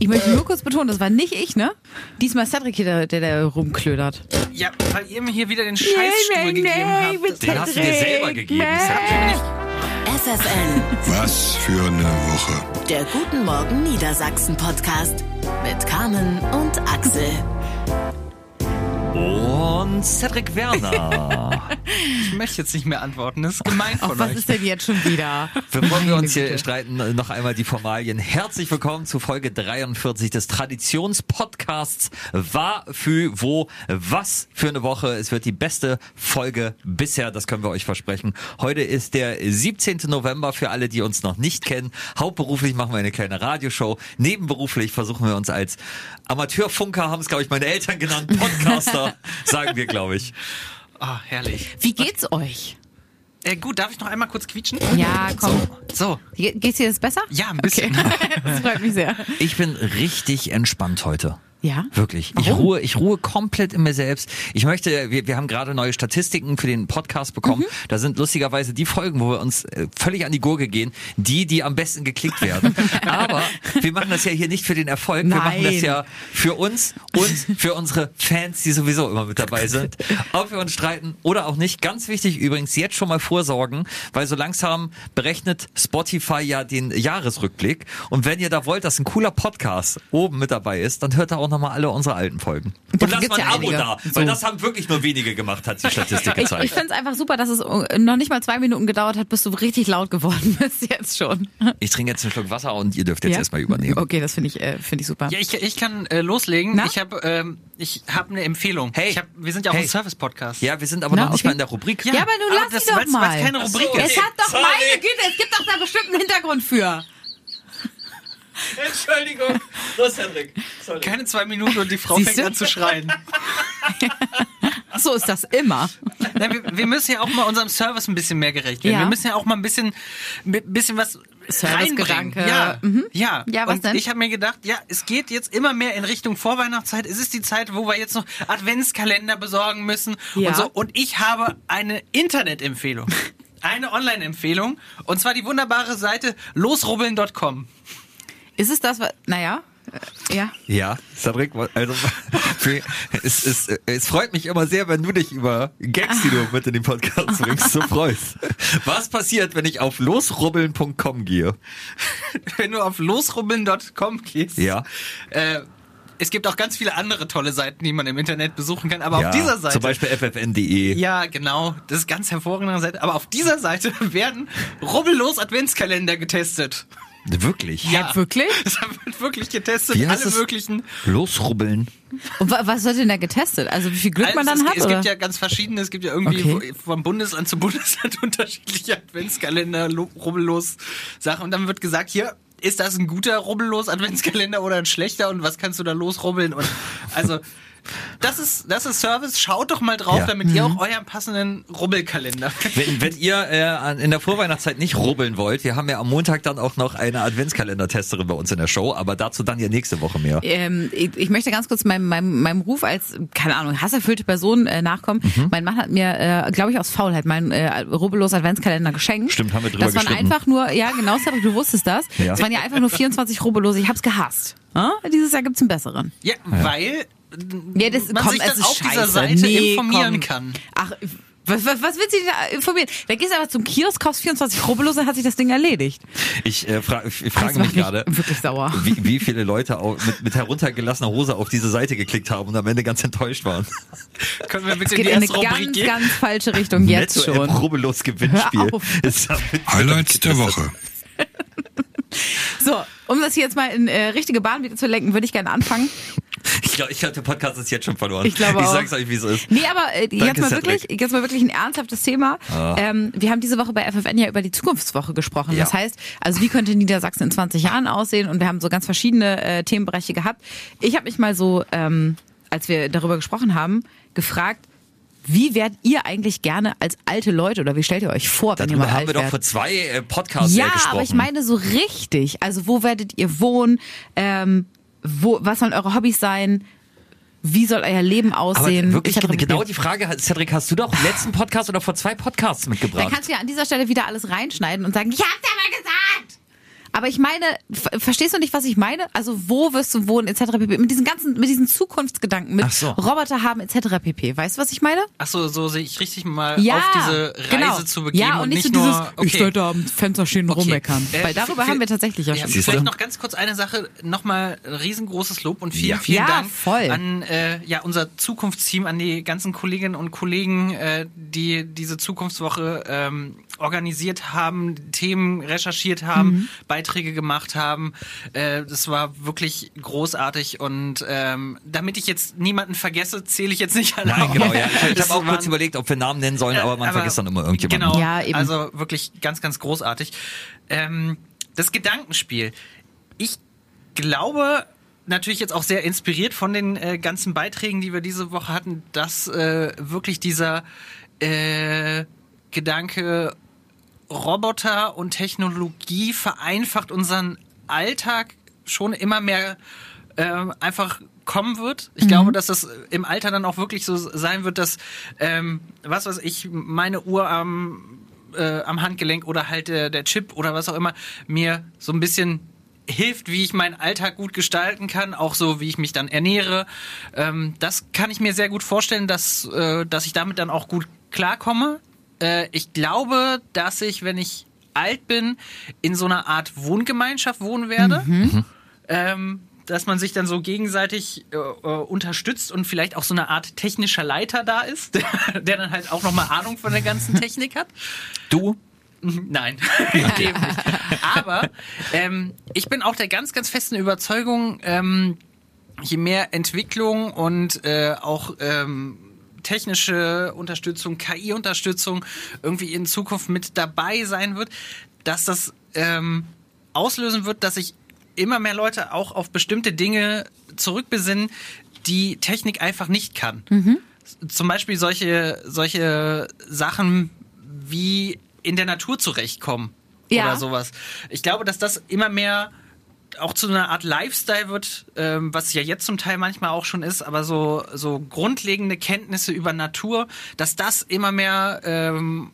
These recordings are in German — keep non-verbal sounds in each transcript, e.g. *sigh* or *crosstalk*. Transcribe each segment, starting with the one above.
Ich möchte nur kurz betonen, das war nicht ich, ne? Diesmal ist Cedric hier, der, der, der rumklödert. Ja, weil ihr mir hier wieder den Scheißstuhl gegeben habt. Den hast du dir selber gegeben. Das hab ich nicht. FFN, Was für eine Woche. der Guten Morgen Niedersachsen Podcast mit Carmen und Axel. Und Cedric Werner. *laughs* Ich möchte jetzt nicht mehr antworten. Das ist gemein Ach, von was euch. ist denn jetzt schon wieder? *laughs* Bevor wir Meine uns hier streiten, noch einmal die Formalien. Herzlich willkommen zu Folge 43 des Traditionspodcasts War für wo was für eine Woche. Es wird die beste Folge bisher, das können wir euch versprechen. Heute ist der 17. November für alle, die uns noch nicht kennen. Hauptberuflich machen wir eine kleine Radioshow. Nebenberuflich versuchen wir uns als Amateurfunker, haben es glaube ich meine Eltern genannt, Podcaster, *laughs* sagen wir glaube ich. Ah, herrlich. Wie geht's euch? Äh, gut, darf ich noch einmal kurz quietschen? Ja, komm. So, Ge- Geht's dir das besser? ja, ein bisschen. *laughs* Das freut mich sehr. Ich bin richtig entspannt heute. Ja? Wirklich. Ich Warum? ruhe, ich ruhe komplett in mir selbst. Ich möchte, wir, wir haben gerade neue Statistiken für den Podcast bekommen. Mhm. Da sind lustigerweise die Folgen, wo wir uns äh, völlig an die Gurke gehen, die, die am besten geklickt werden. *laughs* Aber wir machen das ja hier nicht für den Erfolg. Wir machen das Nein. ja für uns und für unsere Fans, die sowieso immer mit dabei sind. Ob wir uns streiten oder auch nicht. Ganz wichtig übrigens, jetzt schon mal vorsorgen, weil so langsam berechnet Spotify ja den Jahresrückblick. Und wenn ihr da wollt, dass ein cooler Podcast oben mit dabei ist, dann hört da auch nochmal alle unsere alten Folgen. Und Davon lasst mal ein ja Abo einige. da, So. weil das haben wirklich nur wenige gemacht, hat die Statistik Ich, gezeigt. ich finde es einfach super, dass es äh, noch nicht mal zwei Minuten gedauert hat, bis du richtig laut geworden *laughs* bist jetzt schon. Ich trinke jetzt einen Schluck Wasser und ihr dürft jetzt Ja? erstmal übernehmen. Okay, das finde ich, äh, finde ich super. Ja, ich, ich kann äh, loslegen. Na? Ich habe ähm, ich hab eine Empfehlung. Hey. Ich hab, wir sind ja auch Hey. ein Service-Podcast. Ja, wir sind aber Na, noch nicht okay. mal in der Rubrik. Ja, aber du lass das, sie doch mal. weil's keine Rubrik so, ist. Es hat doch Sorry. meine Güte, es gibt doch da bestimmt einen Hintergrund für. *laughs* Entschuldigung. Los, Henrik. Sorry. Keine zwei Minuten und die Frau Siehst fängt du? an zu schreien. *laughs* So ist das immer. Na, wir, wir müssen ja auch mal unserem Service ein bisschen mehr gerecht werden. Ja. Wir müssen ja auch mal ein bisschen, ein bisschen was reinbringen. Servicegedanke. Ja, Mhm. ja. Ja, was und denn? ich habe mir gedacht, ja, es geht jetzt immer mehr in Richtung Vorweihnachtszeit. Es ist die Zeit, wo wir jetzt noch Adventskalender besorgen müssen Ja. und so. Und ich habe eine Internetempfehlung. *laughs* Eine Online-Empfehlung. Und zwar die wunderbare Seite losrubbeln.com. Ist es das, was, naja, äh, ja. Ja, Cedric, also *laughs* es, es, es freut mich immer sehr, wenn du dich über Gags, die du mit in den Podcast bringst, so freust. Was passiert, wenn ich auf losrubbeln.com gehe? *laughs* Wenn du auf losrubbeln.com gehst. Ja. Äh, es gibt auch ganz viele andere tolle Seiten, die man im Internet besuchen kann. Aber ja, auf dieser Seite. Zum Beispiel ffn.de. Ja, genau. Das ist ganz hervorragende Seite. Aber auf dieser Seite *laughs* werden rubbellos Adventskalender getestet. Wirklich? Ja. Wirklich? *laughs* Das wird wirklich getestet. Wie heißt alle es? möglichen. Losrubbeln. Und wa was wird denn da getestet? Also wie viel Glück man Also dann es, hat? es oder? gibt ja ganz verschiedene. Es gibt ja irgendwie Okay. vom Bundesland zu Bundesland *laughs* unterschiedliche Adventskalender, lo- rubbellos Sachen. Und dann wird gesagt, hier, ist das ein guter rubbellos Adventskalender oder ein schlechter? Und was kannst du da losrubbeln? Und also. Das ist, das ist Service. Schaut doch mal drauf, Ja. damit ihr auch euren passenden Rubbelkalender Wenn, wenn ihr äh, in der Vorweihnachtszeit nicht rubbeln wollt, wir haben ja am Montag dann auch noch eine Adventskalendertesterin bei uns in der Show, aber dazu dann ja nächste Woche mehr. Ähm, ich, ich möchte ganz kurz meinem, meinem, meinem Ruf als, keine Ahnung, hasserfüllte Person äh, nachkommen. Mhm. Mein Mann hat mir, äh, glaube ich, aus Faulheit meinen äh, rubbellos Adventskalender geschenkt. Stimmt, haben wir drüber Das waren einfach nur, ja genau, Cedric, du wusstest das. Ja. Es waren ja einfach nur 24 rubbellose. Ich hab's gehasst. Ja? Dieses Jahr gibt's einen besseren. Ja, weil Ja, das, man komm, sich dann auf dieser scheiße. Seite Nee, informieren komm. kann. Ach, was, was, was willst du da informieren? Da gehst du einfach zum Kiosk, kaufst 24 rubbellose, dann hat sich das Ding erledigt. Ich, äh, fra ich frage mich gerade, Wirklich sauer. wie, wie viele Leute auch mit, mit heruntergelassener Hose auf diese Seite geklickt haben und am Ende ganz enttäuscht waren. *laughs* Können wir bitte Es in geht die in eine Rubrik ganz, gehen? ganz falsche Richtung jetzt Netto schon. Rubbellos Gewinnspiel. Highlights der. Woche. *laughs* So, um das hier jetzt mal in äh, richtige Bahn wieder zu lenken, würde ich gerne anfangen. Ich glaube, ich glaub, der Podcast ist jetzt schon verloren. Ich glaube Ich auch. sag's euch, wie es ist. Nee, aber äh, jetzt, mal Cedric. wirklich, jetzt mal wirklich ein ernsthaftes Thema. Ah. Ähm, wir haben diese Woche bei FFN ja über die Zukunftswoche gesprochen. Ja. Das heißt, also wie könnte Niedersachsen in 20 Jahren aussehen? Und wir haben so ganz verschiedene äh, Themenbereiche gehabt. Ich habe mich mal so, ähm, als wir darüber gesprochen haben, gefragt, wie werdet ihr eigentlich gerne als alte Leute oder wie stellt ihr euch vor, wenn ihr Darüber mal haben alt wir doch vor zwei äh, Podcasts Ja, äh, gesprochen. aber ich meine so richtig. Also wo werdet ihr wohnen? Ähm, wo, was sollen eure Hobbys sein? Wie soll euer Leben aber aussehen? wirklich etc. genau die Frage, Cedric, hast du doch im letzten Podcast oder vor zwei Podcasts Dann mitgebracht? kannst du ja an dieser Stelle wieder alles reinschneiden und sagen, ich hab's aber gesagt. Aber ich meine, ver- verstehst du nicht, was ich meine? Also wo wirst du wohnen, etc. pp. Mit diesen ganzen, mit diesen Zukunftsgedanken, mit so. Roboter haben, etc. pp. Weißt du, was ich meine? Ach so, so sehe ich richtig mal Ja, auf diese Reise genau. zu begeben Ja, und, und nicht, so nur, dieses, okay. ich werde am Fenster stehen und Okay. rummeckern. Äh, Weil darüber für- haben wir tatsächlich ja Ja, schon. Vielleicht noch ganz kurz eine Sache, nochmal ein riesengroßes Lob und vielen, Ja. vielen Dank voll. an äh, ja, unser Zukunftsteam, an die ganzen Kolleginnen und Kollegen, äh, die diese Zukunftswoche ähm, organisiert haben, Themen recherchiert haben, Mhm. Beiträge gemacht haben. Äh, das war wirklich großartig und ähm, damit ich jetzt niemanden vergesse, zähle ich jetzt nicht alle Nein, genau, ja. Ich, habe auch kurz waren- überlegt, ob wir Namen nennen sollen, aber man vergisst dann immer irgendjemanden. Genau, Ja, eben. also wirklich ganz, ganz großartig. Ähm, das Gedankenspiel. Ich glaube, natürlich jetzt auch sehr inspiriert von den äh, ganzen Beiträgen, die wir diese Woche hatten, dass äh, wirklich dieser äh, Gedanke Roboter und Technologie vereinfacht unseren Alltag schon immer mehr ähm, einfach kommen wird. Ich glaube, dass das im Alter dann auch wirklich so sein wird, dass ähm, was weiß ich, meine Uhr am äh, am Handgelenk oder halt der, der Chip oder was auch immer mir so ein bisschen hilft, wie ich meinen Alltag gut gestalten kann, auch so, wie ich mich dann ernähre. Ähm, das kann ich mir sehr gut vorstellen, dass, äh, dass ich damit dann auch gut klarkomme. Äh, ich glaube, dass ich, wenn ich alt bin, in so einer Art Wohngemeinschaft wohnen werde. Ähm, dass man sich dann so gegenseitig äh, äh, unterstützt und vielleicht auch so eine Art technischer Leiter da ist, der, *laughs* der dann halt auch nochmal Ahnung von der ganzen *laughs* Technik hat. Du? Nein, *laughs* eben nicht. Aber ähm, ich bin auch der ganz, ganz festen Überzeugung, ähm, je mehr Entwicklung und äh, auch ähm, technische Unterstützung, KI-Unterstützung irgendwie in Zukunft mit dabei sein wird, dass das ähm, auslösen wird, dass sich immer mehr Leute auch auf bestimmte Dinge zurückbesinnen, die Technik einfach nicht kann. Zum Beispiel solche, solche Sachen wie in der Natur zurechtkommen Ja. oder sowas. Ich glaube, dass das immer mehr auch zu einer Art Lifestyle wird, ähm, was ja jetzt zum Teil manchmal auch schon ist, aber so, so grundlegende Kenntnisse über Natur, dass das immer mehr ähm,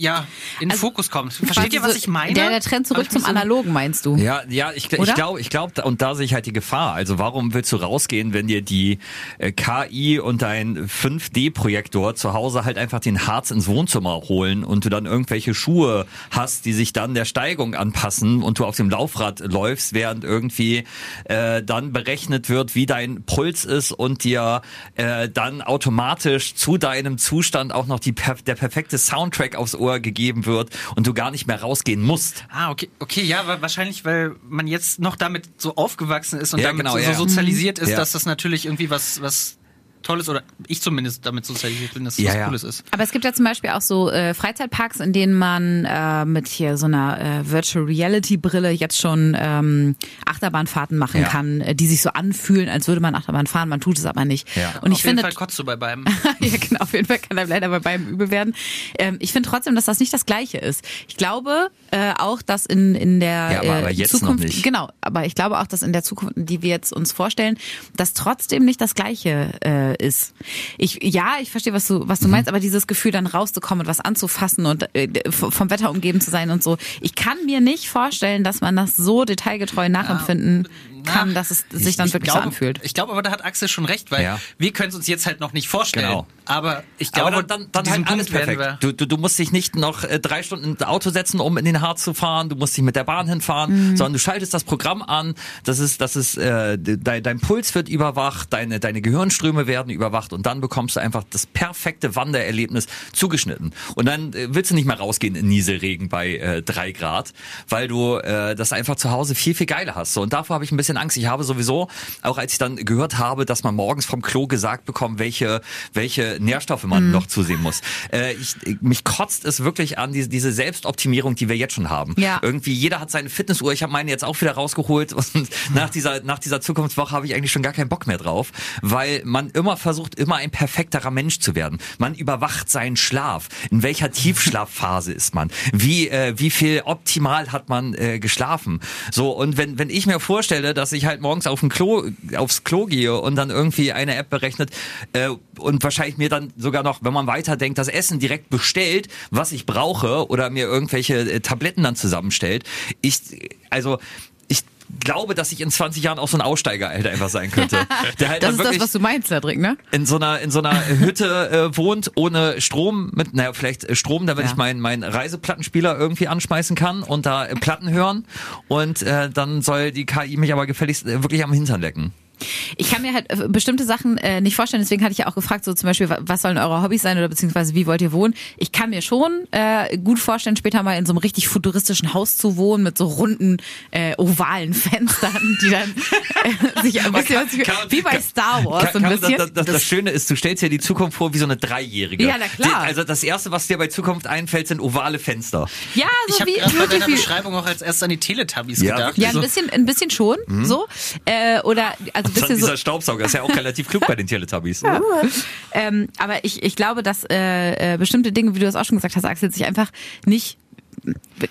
ja, in den Also, Fokus kommt. Versteht ihr, was ich meine? Der, der Trend zurück zum so- Analogen, meinst du? Ja, ja, ich, ich glaube, ich glaube, und da sehe ich halt die Gefahr. Also warum willst du rausgehen, wenn dir die äh, KI und dein 5D-Projektor zu Hause halt einfach den Harz ins Wohnzimmer holen und du dann irgendwelche Schuhe hast, die sich dann der Steigung anpassen und du auf dem Laufrad läufst, während irgendwie äh, dann berechnet wird, wie dein Puls ist und dir äh, dann automatisch zu deinem Zustand auch noch die, der perfekte Soundtrack aufs Ohr gegeben wird und du gar nicht mehr rausgehen musst. Ah, okay, okay, ja, wa- wahrscheinlich, weil man jetzt noch damit so aufgewachsen ist und Ja, damit genau, so, ja. so sozialisiert ist, Ja. dass das natürlich irgendwie was, was Tolles oder ich zumindest damit sozialisiert bin, dass das Ja, was ja. Cooles ist. Aber es gibt ja zum Beispiel auch so äh, Freizeitparks, in denen man äh, mit hier so einer äh, Virtual Reality Brille jetzt schon ähm, Achterbahnfahrten machen Ja. kann, äh, die sich so anfühlen, als würde man Achterbahn fahren, man tut es aber nicht. Ja. Und ich Auf jeden finde, Fall kotzt du bei beiden. *laughs* ja, genau, auf jeden Fall kann einem leider bei beiden übel werden. Ähm, ich finde trotzdem, dass das nicht das Gleiche ist. Ich glaube äh, auch, dass in, in der Ja, aber- äh, aber jetzt noch Zukunft, nicht. genau, aber ich glaube auch, dass in der Zukunft, die wir jetzt uns vorstellen, das trotzdem nicht das Gleiche äh, ist. Ich, ja, ich verstehe, was du, was du Mhm. meinst, aber dieses Gefühl, dann rauszukommen und was anzufassen und äh, vom Wetter umgeben zu sein und so. Ich kann mir nicht vorstellen, dass man das so detailgetreu nachempfinden kann, dass es sich dann ich wirklich glaube, so anfühlt. Ich glaube aber, da hat Axel schon recht, weil Ja. wir können es uns jetzt halt noch nicht vorstellen. Genau. Aber ich glaube, Aber dann, dann, dann halt alles Punkt werden perfekt. wir. Du, du, du musst dich nicht noch äh, drei Stunden ins Auto setzen, um in den Harz zu fahren. Du musst dich mit der Bahn hinfahren, sondern du schaltest das Programm an. Das ist, das ist, äh, dein, dein Puls wird überwacht, deine, deine Gehirnströme werden überwacht und dann bekommst du einfach das perfekte Wandererlebnis zugeschnitten. Und dann äh, willst du nicht mehr rausgehen in Nieselregen bei äh, drei Grad, weil du äh, das einfach zu Hause viel, viel geiler hast. So, und davor habe ich ein bisschen Angst. Ich habe sowieso, auch als ich dann gehört habe, dass man morgens vom Klo gesagt bekommt, welche, welche Nährstoffe man noch zusehen muss. Äh, ich, mich kotzt es wirklich an, diese, diese Selbstoptimierung, die wir jetzt schon haben. Ja. Irgendwie jeder hat seine Fitnessuhr. Ich habe meine jetzt auch wieder rausgeholt und *laughs* nach dieser, nach dieser Zukunftswoche habe ich eigentlich schon gar keinen Bock mehr drauf, weil man immer versucht immer ein perfekterer Mensch zu werden. Man überwacht seinen Schlaf. In welcher *laughs* Tiefschlafphase ist man? Wie, äh, wie viel optimal hat man äh, geschlafen? So, und wenn, wenn ich mir vorstelle, dass ich halt morgens auf Klo, aufs Klo gehe und dann irgendwie eine App berechnet äh, und wahrscheinlich mir dann sogar noch, wenn man weiterdenkt, das Essen direkt bestellt, was ich brauche oder mir irgendwelche äh, Tabletten dann zusammenstellt. Ich, also, glaube, dass ich in 20 Jahren auch so ein Aussteiger Alter einfach sein könnte. *laughs* Der halt Das ist das, was du meinst, Cedric, ne? in so einer in so einer Hütte äh, wohnt ohne Strom mit naja vielleicht äh, Strom damit Ja. ich meinen meinen Reiseplattenspieler irgendwie anschmeißen kann und da äh, Platten hören und äh, dann soll die KI mich aber gefälligst äh, wirklich am Hintern lecken. Ich kann mir halt äh, bestimmte Sachen äh, nicht vorstellen, deswegen hatte ich ja auch gefragt, so zum Beispiel, wa- was sollen eure Hobbys sein oder beziehungsweise wie wollt ihr wohnen? Ich kann mir schon äh, gut vorstellen, später mal in so einem richtig futuristischen Haus zu wohnen mit so runden, äh, ovalen Fenstern, die dann *laughs* äh, sich ein bisschen, kann- wie bei kann- Star Wars Kann- so ein kann- bisschen. Das, das, das Schöne ist, du stellst dir die Zukunft vor wie so eine Dreijährige. Ja, na klar. Die, also das erste, was dir bei Zukunft einfällt, sind ovale Fenster. ja, so Ich habe wie gerade bei wirklich deiner Beschreibung auch als erstes an die Teletubbies Ja, gedacht. ja, ein so- bisschen, ein bisschen schon, so. Äh, oder also bisschen so. dieser Staubsauger ist ja auch relativ klug bei den Teletubbies. Ähm, aber ich, ich glaube, dass äh, äh, bestimmte Dinge, wie du das auch schon gesagt hast, Axel, sich einfach nicht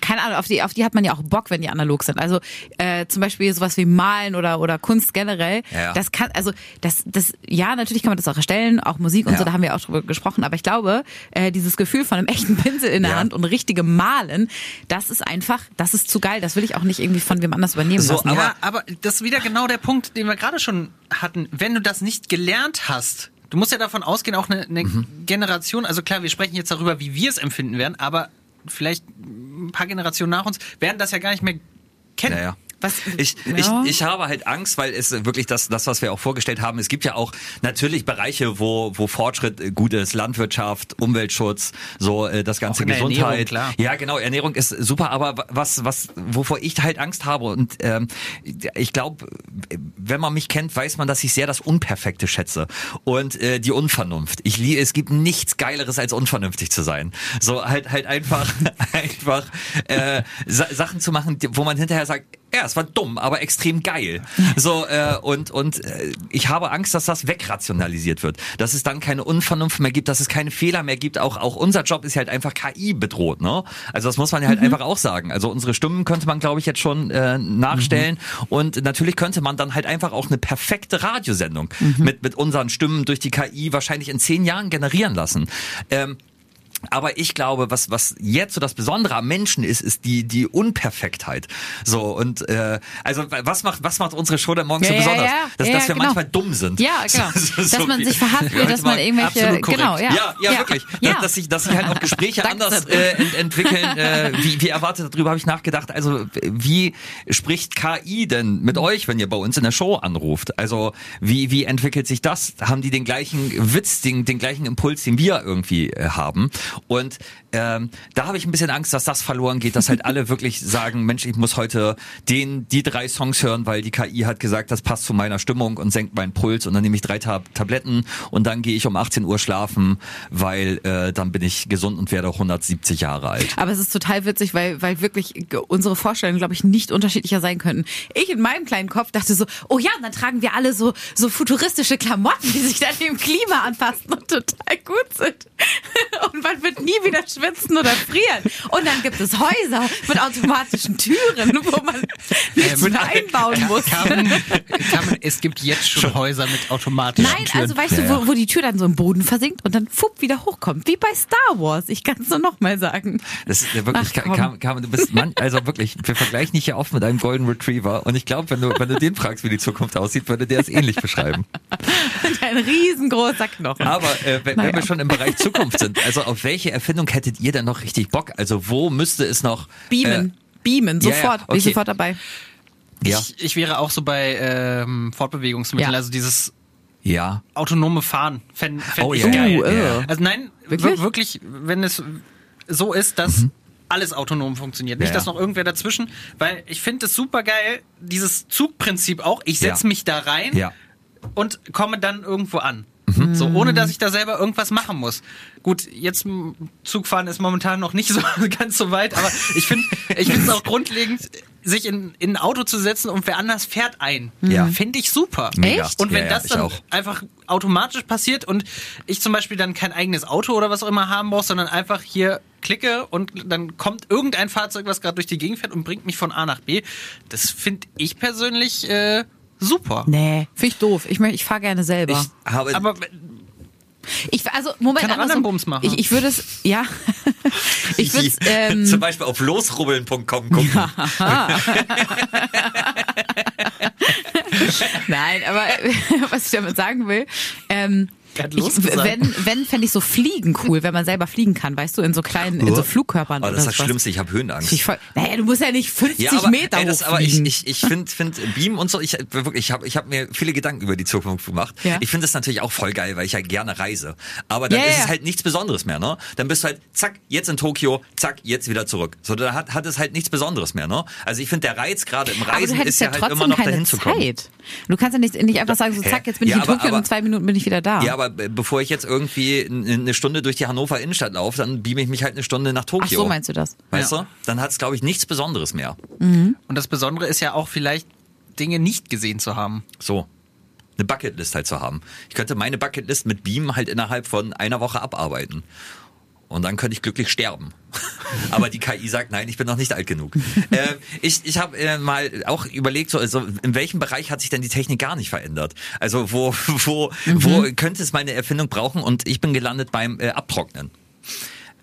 keine Ahnung, auf die, auf die hat man ja auch Bock, wenn die analog sind. Also äh, zum Beispiel sowas wie Malen oder, oder Kunst generell. Ja. Das kann, also das, das, ja, natürlich kann man das auch erstellen, auch Musik und Ja. so, da haben wir auch drüber gesprochen. Aber ich glaube, äh, dieses Gefühl von einem echten Pinsel in der Ja. Hand und richtigem Malen, das ist einfach, das ist zu geil. Das will ich auch nicht irgendwie von wem anders übernehmen So, lassen. aber- Ja, aber das ist wieder genau der Punkt, den wir gerade schon hatten. Wenn du das nicht gelernt hast, du musst ja davon ausgehen, auch eine, eine Mhm. Generation, also klar, wir sprechen jetzt darüber, wie wir es empfinden werden, aber vielleicht ein paar Generationen nach uns werden das ja gar nicht mehr kennen. Ja, ja. Was, Ich, ja. ich, ich habe halt Angst, weil es wirklich das, das, was wir auch vorgestellt haben, es gibt ja auch natürlich Bereiche, wo, wo Fortschritt äh, gut ist, Landwirtschaft, Umweltschutz, so äh, das ganze Gesundheit. Ernährung, klar. Ja, genau, Ernährung ist super, aber was, was, wovor ich halt Angst habe und ähm, ich glaube, wenn man mich kennt, weiß man, dass ich sehr das Unperfekte schätze und äh, die Unvernunft. Ich liebe, es gibt nichts Geileres als unvernünftig zu sein. So halt halt einfach *laughs* einfach äh, Sa Sachen zu machen, wo man hinterher sagt, ja, es war dumm, aber extrem geil. So äh, und und äh, ich habe Angst, dass das wegrationalisiert wird, dass es dann keine Unvernunft mehr gibt, dass es keine Fehler mehr gibt. Auch auch unser Job ist halt einfach KI bedroht, ne? Also das muss man ja halt einfach auch sagen. Also unsere Stimmen könnte man, glaube ich, jetzt schon äh, nachstellen und natürlich könnte man dann halt einfach auch eine perfekte Radiosendung mit mit unseren Stimmen durch die KI wahrscheinlich in zehn Jahren generieren lassen. Ähm, aber ich glaube, was was jetzt so das Besondere am Menschen ist, ist die die Unperfektheit. So und äh, also was macht was macht unsere Show denn morgens Ja, so besonders? ja. Dass, Ja, dass wir genau. manchmal dumm sind. Ja, *laughs* genau. Dass man sich verhaspelt, Heute dass man irgendwelche- genau, ja. ja, ja, wirklich. Dass, dass sich dass sich halt auch Gespräche *laughs* anders äh, ent entwickeln. Äh, wie, wie erwartet darüber habe ich nachgedacht. Also wie spricht KI denn mit euch, wenn ihr bei uns in der Show anruft? Also wie wie entwickelt sich das? Haben die den gleichen Witz, den, den gleichen Impuls, den wir irgendwie äh, haben? Und ähm, da habe ich ein bisschen Angst, dass das verloren geht, dass halt alle *laughs* wirklich sagen, Mensch, ich muss heute den, die drei Songs hören, weil die KI hat gesagt, das passt zu meiner Stimmung und senkt meinen Puls und dann nehme ich drei Tab Tabletten und dann gehe ich um 18 Uhr schlafen, weil äh, dann bin ich gesund und werde 170 Jahre alt. Aber es ist total witzig, weil, weil wirklich unsere Vorstellungen, glaube ich, nicht unterschiedlicher sein könnten. Ich in meinem kleinen Kopf dachte so, oh ja, dann tragen wir alle so, so futuristische Klamotten, die sich dann dem Klima anpassen und total gut sind. *laughs* Und man wird nie wieder schwitzen oder frieren. Und dann gibt es Häuser mit automatischen Türen, wo man nichts mehr einbauen muss. Carmen, Carmen, es gibt jetzt schon Häuser mit automatischen Nein, Türen. also weißt du, wo, wo die Tür dann so im Boden versinkt und dann fupp wieder hochkommt, wie bei Star Wars. Ich kann es nur noch mal sagen. Das ist ja wirklich, Ach. Carmen, Carmen, du bist man, also wirklich, wir vergleichen dich ja oft mit einem Golden Retriever und ich glaube, wenn du, wenn du den fragst, wie die Zukunft aussieht, würde der es ähnlich beschreiben. *laughs* Ein riesengroßer Knochen. Aber äh, wenn, Naja. wenn wir schon im Bereich Zukunft sind, also auf welche Erfindung hättet ihr denn noch richtig Bock? Also wo müsste es noch Beamen. Beamen, ja, ja, sofort. Bin ich okay. sofort dabei. Äh, ja, ich, ich wäre auch so bei ähm, Fortbewegungsmitteln, Ja. also dieses ja. autonome Fahren. Fänd, fänd Oh, ich ja, geil. ja, ja, ja. Also nein, Wirklich? wirklich? wenn es so ist, dass alles autonom funktioniert. Nicht, Ja, dass ja. noch irgendwer dazwischen, weil ich finde es super geil, dieses Zugprinzip auch. Ich setze Ja. mich da rein Ja. Und komme dann irgendwo an. Mhm. So, ohne dass ich da selber irgendwas machen muss. Gut, jetzt Zugfahren ist momentan noch nicht *laughs* so ganz so weit, aber ich finde ich finde es auch grundlegend sich in, in ein Auto zu setzen und wer anders fährt ein. Ja. Finde ich super. Mega. Echt? Und wenn Ja, ja, das ich dann auch. einfach automatisch passiert und ich zum Beispiel dann kein eigenes Auto oder was auch immer haben brauche, sondern einfach hier klicke und dann kommt irgendein Fahrzeug, was gerade durch die Gegend fährt und bringt mich von A nach B. Das finde ich persönlich äh, super. Nee, finde ich doof. Ich, ich fahre gerne selber. Ich habe Aber Ich, also, Moment, Kann anderen Bums machen. Ich, ich würde es, ja. *laughs* ich würde es, ähm, zum Beispiel auf losrubbeln.com gucken. *laughs* Nein, aber *laughs* was ich damit sagen will, ähm, Er hat ich, Lust gesagt. wenn, wenn fände ich so Fliegen cool, wenn man selber fliegen kann, weißt du, in so kleinen, in so Flugkörpern Oh, oder das ist das. Schlimmste, ich habe Höhenangst. Ich voll, naja, du musst ja nicht 50 Ja, aber, Meter ey, das, aber ich, ich, ich finde find Beam und so, ich wirklich, ich habe ich hab mir viele Gedanken über die Zukunft gemacht. Ja. Ich finde das natürlich auch voll geil, weil ich ja gerne reise. Aber dann Ja, ist es halt nichts Besonderes mehr, ne? Dann bist du halt, zack, jetzt in Tokio, zack, jetzt wieder zurück. So, da hat, hat es halt nichts Besonderes mehr, ne? Also ich finde der Reiz gerade im Reisen du ist ja, halt immer noch dahin zu kommen. Zeit. Du kannst ja nicht, nicht einfach sagen, so zack, jetzt bin ich Ja, in aber- Tokio und aber- in zwei Minuten bin ich wieder da. Ja, aber be- bevor ich jetzt irgendwie eine Stunde durch die Hannover Innenstadt laufe, dann beame ich mich halt eine Stunde nach Ach Tokio. so meinst du das? Weißt Ja. du? Dann hat es, glaube ich, nichts Besonderes mehr. Und das Besondere ist ja auch vielleicht, Dinge nicht gesehen zu haben. So. Eine Bucketlist halt zu haben. Ich könnte meine Bucketlist mit Beam halt innerhalb von einer Woche abarbeiten. Und dann könnte ich glücklich sterben. *laughs* Aber die KI sagt, nein, ich bin noch nicht alt genug. *laughs* äh, ich ich habe äh, mal auch überlegt, so, also in welchem Bereich hat sich denn die Technik gar nicht verändert? Also wo, wo, wo könnte es meine Erfindung brauchen? Und ich bin gelandet beim äh, Abtrocknen.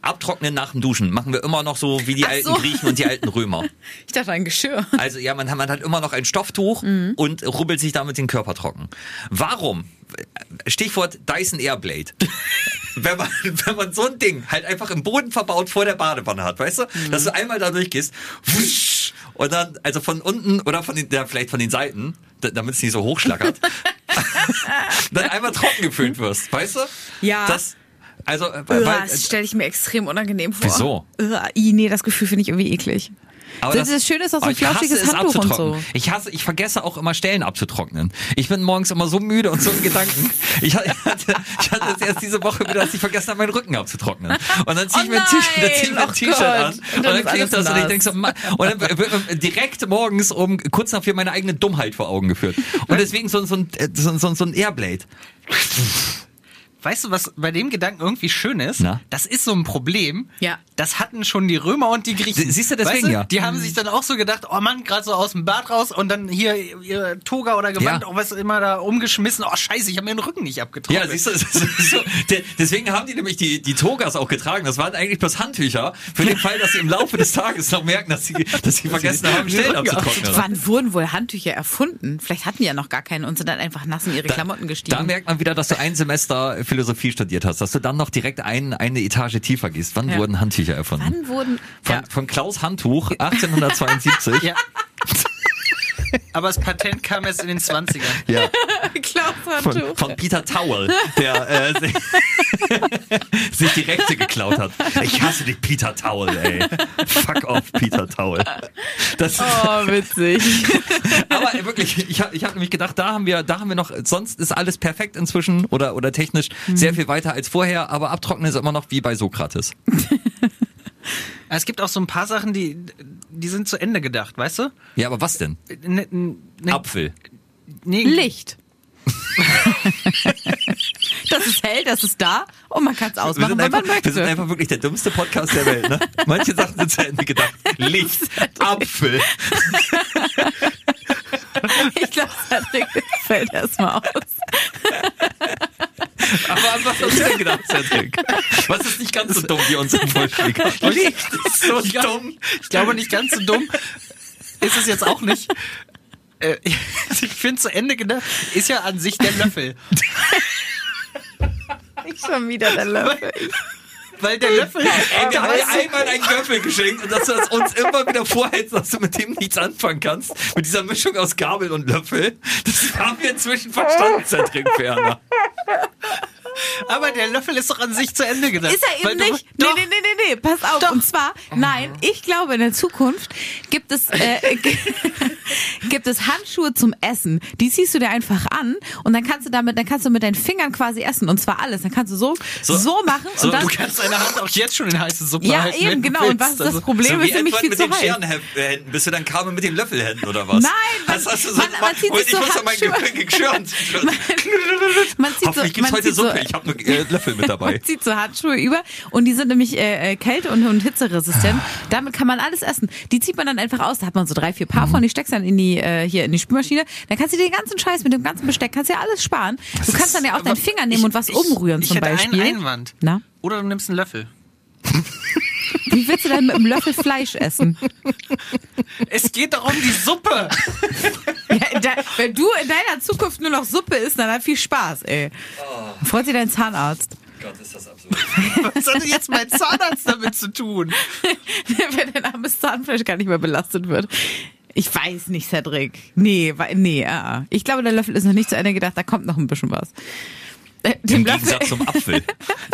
Abtrocknen nach dem Duschen machen wir immer noch so wie die Ach alten so. Griechen und die alten Römer. *laughs* Ich dachte ein Geschirr. Also ja, man, hat- man hat immer noch ein Stofftuch und rubbelt sich damit den Körper trocken. Warum? Stichwort Dyson Airblade. *laughs* wenn, man, wenn man so ein Ding halt einfach im Boden verbaut vor der Badewanne hat, weißt du? Dass du einmal da durchgehst wusch, und dann, also von unten oder von den, ja, vielleicht von den Seiten, da- damit es nicht so hochschlackert, *laughs* dann einmal trocken geföhnt wirst, weißt du? Ja. Das, also, äh, weil, das stelle ich mir extrem unangenehm vor. Wieso? Uah, nee, das Gefühl finde ich irgendwie eklig. Aber Das- das Schöne ist auch so ein flauschiges es Handtuch und abzutrocknen. so. Ich hasse, ich vergesse auch immer Stellen abzutrocknen. Ich bin morgens immer so müde und so in Gedanken. *laughs* Ich hatte, ich hatte es erst diese Woche wieder, dass ich vergessen habe, meinen Rücken abzutrocknen. Und dann zieh ich Oh mir ein T-Shirt- dann zieh ich mir ein oh T-Shirt an Und dann dann klebt das und ich nass. denk so, Mann. und dann wird mir direkt morgens um kurz nach vier meine eigene Dummheit vor Augen geführt. Und deswegen so, so, ein, äh, so, ein- so, ein- so ein Airblade. Weißt du, was bei dem Gedanken irgendwie schön ist? Na? Das ist so ein Problem. Ja. Das hatten schon die Römer und die Griechen. Sie- siehst du, deswegen weißt du? ja. Die haben sich dann auch so gedacht, oh Mann, gerade so aus dem Bad raus und dann hier ihre Toga oder Gewand, Ja. auch was immer da umgeschmissen. Oh Scheiße, ich habe mir den Rücken nicht abgetrocknet. Ja, siehst du, das ist *laughs* so, deswegen haben die nämlich die, die Togas auch getragen. Das waren eigentlich bloß Handtücher für den Fall, dass sie im Laufe des Tages noch merken, dass sie, dass sie vergessen haben, Stellen abzutrocknen. Wann wurden wohl Handtücher erfunden? Vielleicht hatten die ja noch gar keine und sind dann einfach nass in ihre Klamotten gestiegen. Da merkt man wieder, dass du ein Semester Philosophie studiert hast, dass du dann noch direkt ein, eine Etage tiefer gehst. Wann Ja. wurden Handtücher erfunden? Wann wurden. Von, Ja. von Klaus Handtuch 1872. Ja. *laughs* *laughs* Aber das Patent kam erst in den 20ern. Ja. *laughs* Von, von Peter Towel, der äh, sich, *laughs* sich die Rechte geklaut hat. Ich hasse dich, Peter Towel, ey. Fuck off, Peter Towel. Das, Oh, witzig. *laughs* Aber wirklich, ich habe ich hab nämlich gedacht, da haben wir, da haben wir noch, sonst ist alles perfekt inzwischen oder, oder technisch sehr viel weiter als vorher, aber abtrocknen ist immer noch wie bei Sokrates. Es gibt auch so ein paar Sachen, die, die sind zu Ende gedacht, weißt du? Ja, aber was denn? Ne, ne, Apfel. nee, Licht. *laughs* das ist hell, das ist da und man kann es ausmachen, wenn einfach, man wir sind möchte. einfach wirklich der dümmste Podcast der Welt, ne? *laughs* Manche Sachen sind zu Ende gedacht. Licht, *laughs* Apfel. Ich glaube, Cedric fällt erstmal aus. Aber an was hast du denn gedacht, Cedric? Was ist nicht ganz so dumm wie unser *laughs* Vorschläger? Licht ist so *laughs* dumm. ich glaube nicht ganz so dumm. Ist es jetzt auch nicht. Äh, *laughs* ich finde zu Ende gedacht, ist ja an sich der Löffel. Ich schon wieder der Löffel. Weil der Löffel. Ey, wir haben einmal einen Göffel geschenkt und dass du das uns immer wieder vorhältst, dass du mit dem nichts anfangen kannst. Mit dieser Mischung aus Gabel und Löffel. Das haben wir inzwischen verstanden, Cedric Ferner. Aber der Löffel ist doch an sich zu Ende gedacht. Ist er Weil eben du- nicht? Nee, Doch. nee, nee, nee, nee, pass auf. Und zwar, nein, ich glaube, in der Zukunft gibt es, äh, *laughs* gibt es Handschuhe zum Essen. Die ziehst du dir einfach an und dann kannst du damit, dann kannst du mit deinen Fingern quasi essen und zwar alles. Dann kannst du so, so, machen so, und dann, Du kannst deine Hand auch jetzt schon in heiße Suppe ja, halten. eben, genau. Und was ist das Also- Problem? so ist nämlich viel mit zu den heiß. Scherenhänden. Bist du dann Carmen mit den Löffelhänden oder was? Nein, man- hast, hast du so man- man gemacht? zieht Und sich ich so muss an mein Handschuhe. Ge- *laughs* Geschirr. Man zieht Hoffentlich so, gibt's man heute zieht so, Suppe. Ich habe nur äh, Löffel mit dabei. *laughs* Zieht so Handschuhe über und die sind nämlich äh, äh, kälte- und, und hitzeresistent. Damit kann man alles essen. Die zieht man dann einfach aus. Da hat man so drei, vier Paar von. Die steckst dann in die äh, hier in die Spülmaschine. Dann kannst du dir den ganzen Scheiß mit dem ganzen Besteck kannst du ja alles sparen. Du kannst dann ja auch deinen Finger nehmen ich- und was ich- umrühren ich zum Beispiel. einen Einwand. Na? Oder du nimmst einen Löffel. *laughs* Wie willst du denn mit einem Löffel Fleisch essen? Es geht doch um die Suppe. Ja, da, wenn du in deiner Zukunft nur noch Suppe isst, dann hat viel Spaß, ey. Freut sich dein Zahnarzt. Gott, ist das absurd. Was hat denn jetzt mein Zahnarzt damit zu tun? *laughs* wenn dein armes Zahnfleisch gar nicht mehr belastet wird. Ich weiß nicht, Cedric. Nee, nee, ah, ah. ich glaube, der Löffel ist noch nicht zu Ende gedacht, da kommt noch ein bisschen was. Äh, Dem Im Löffel, Gegensatz zum Apfel.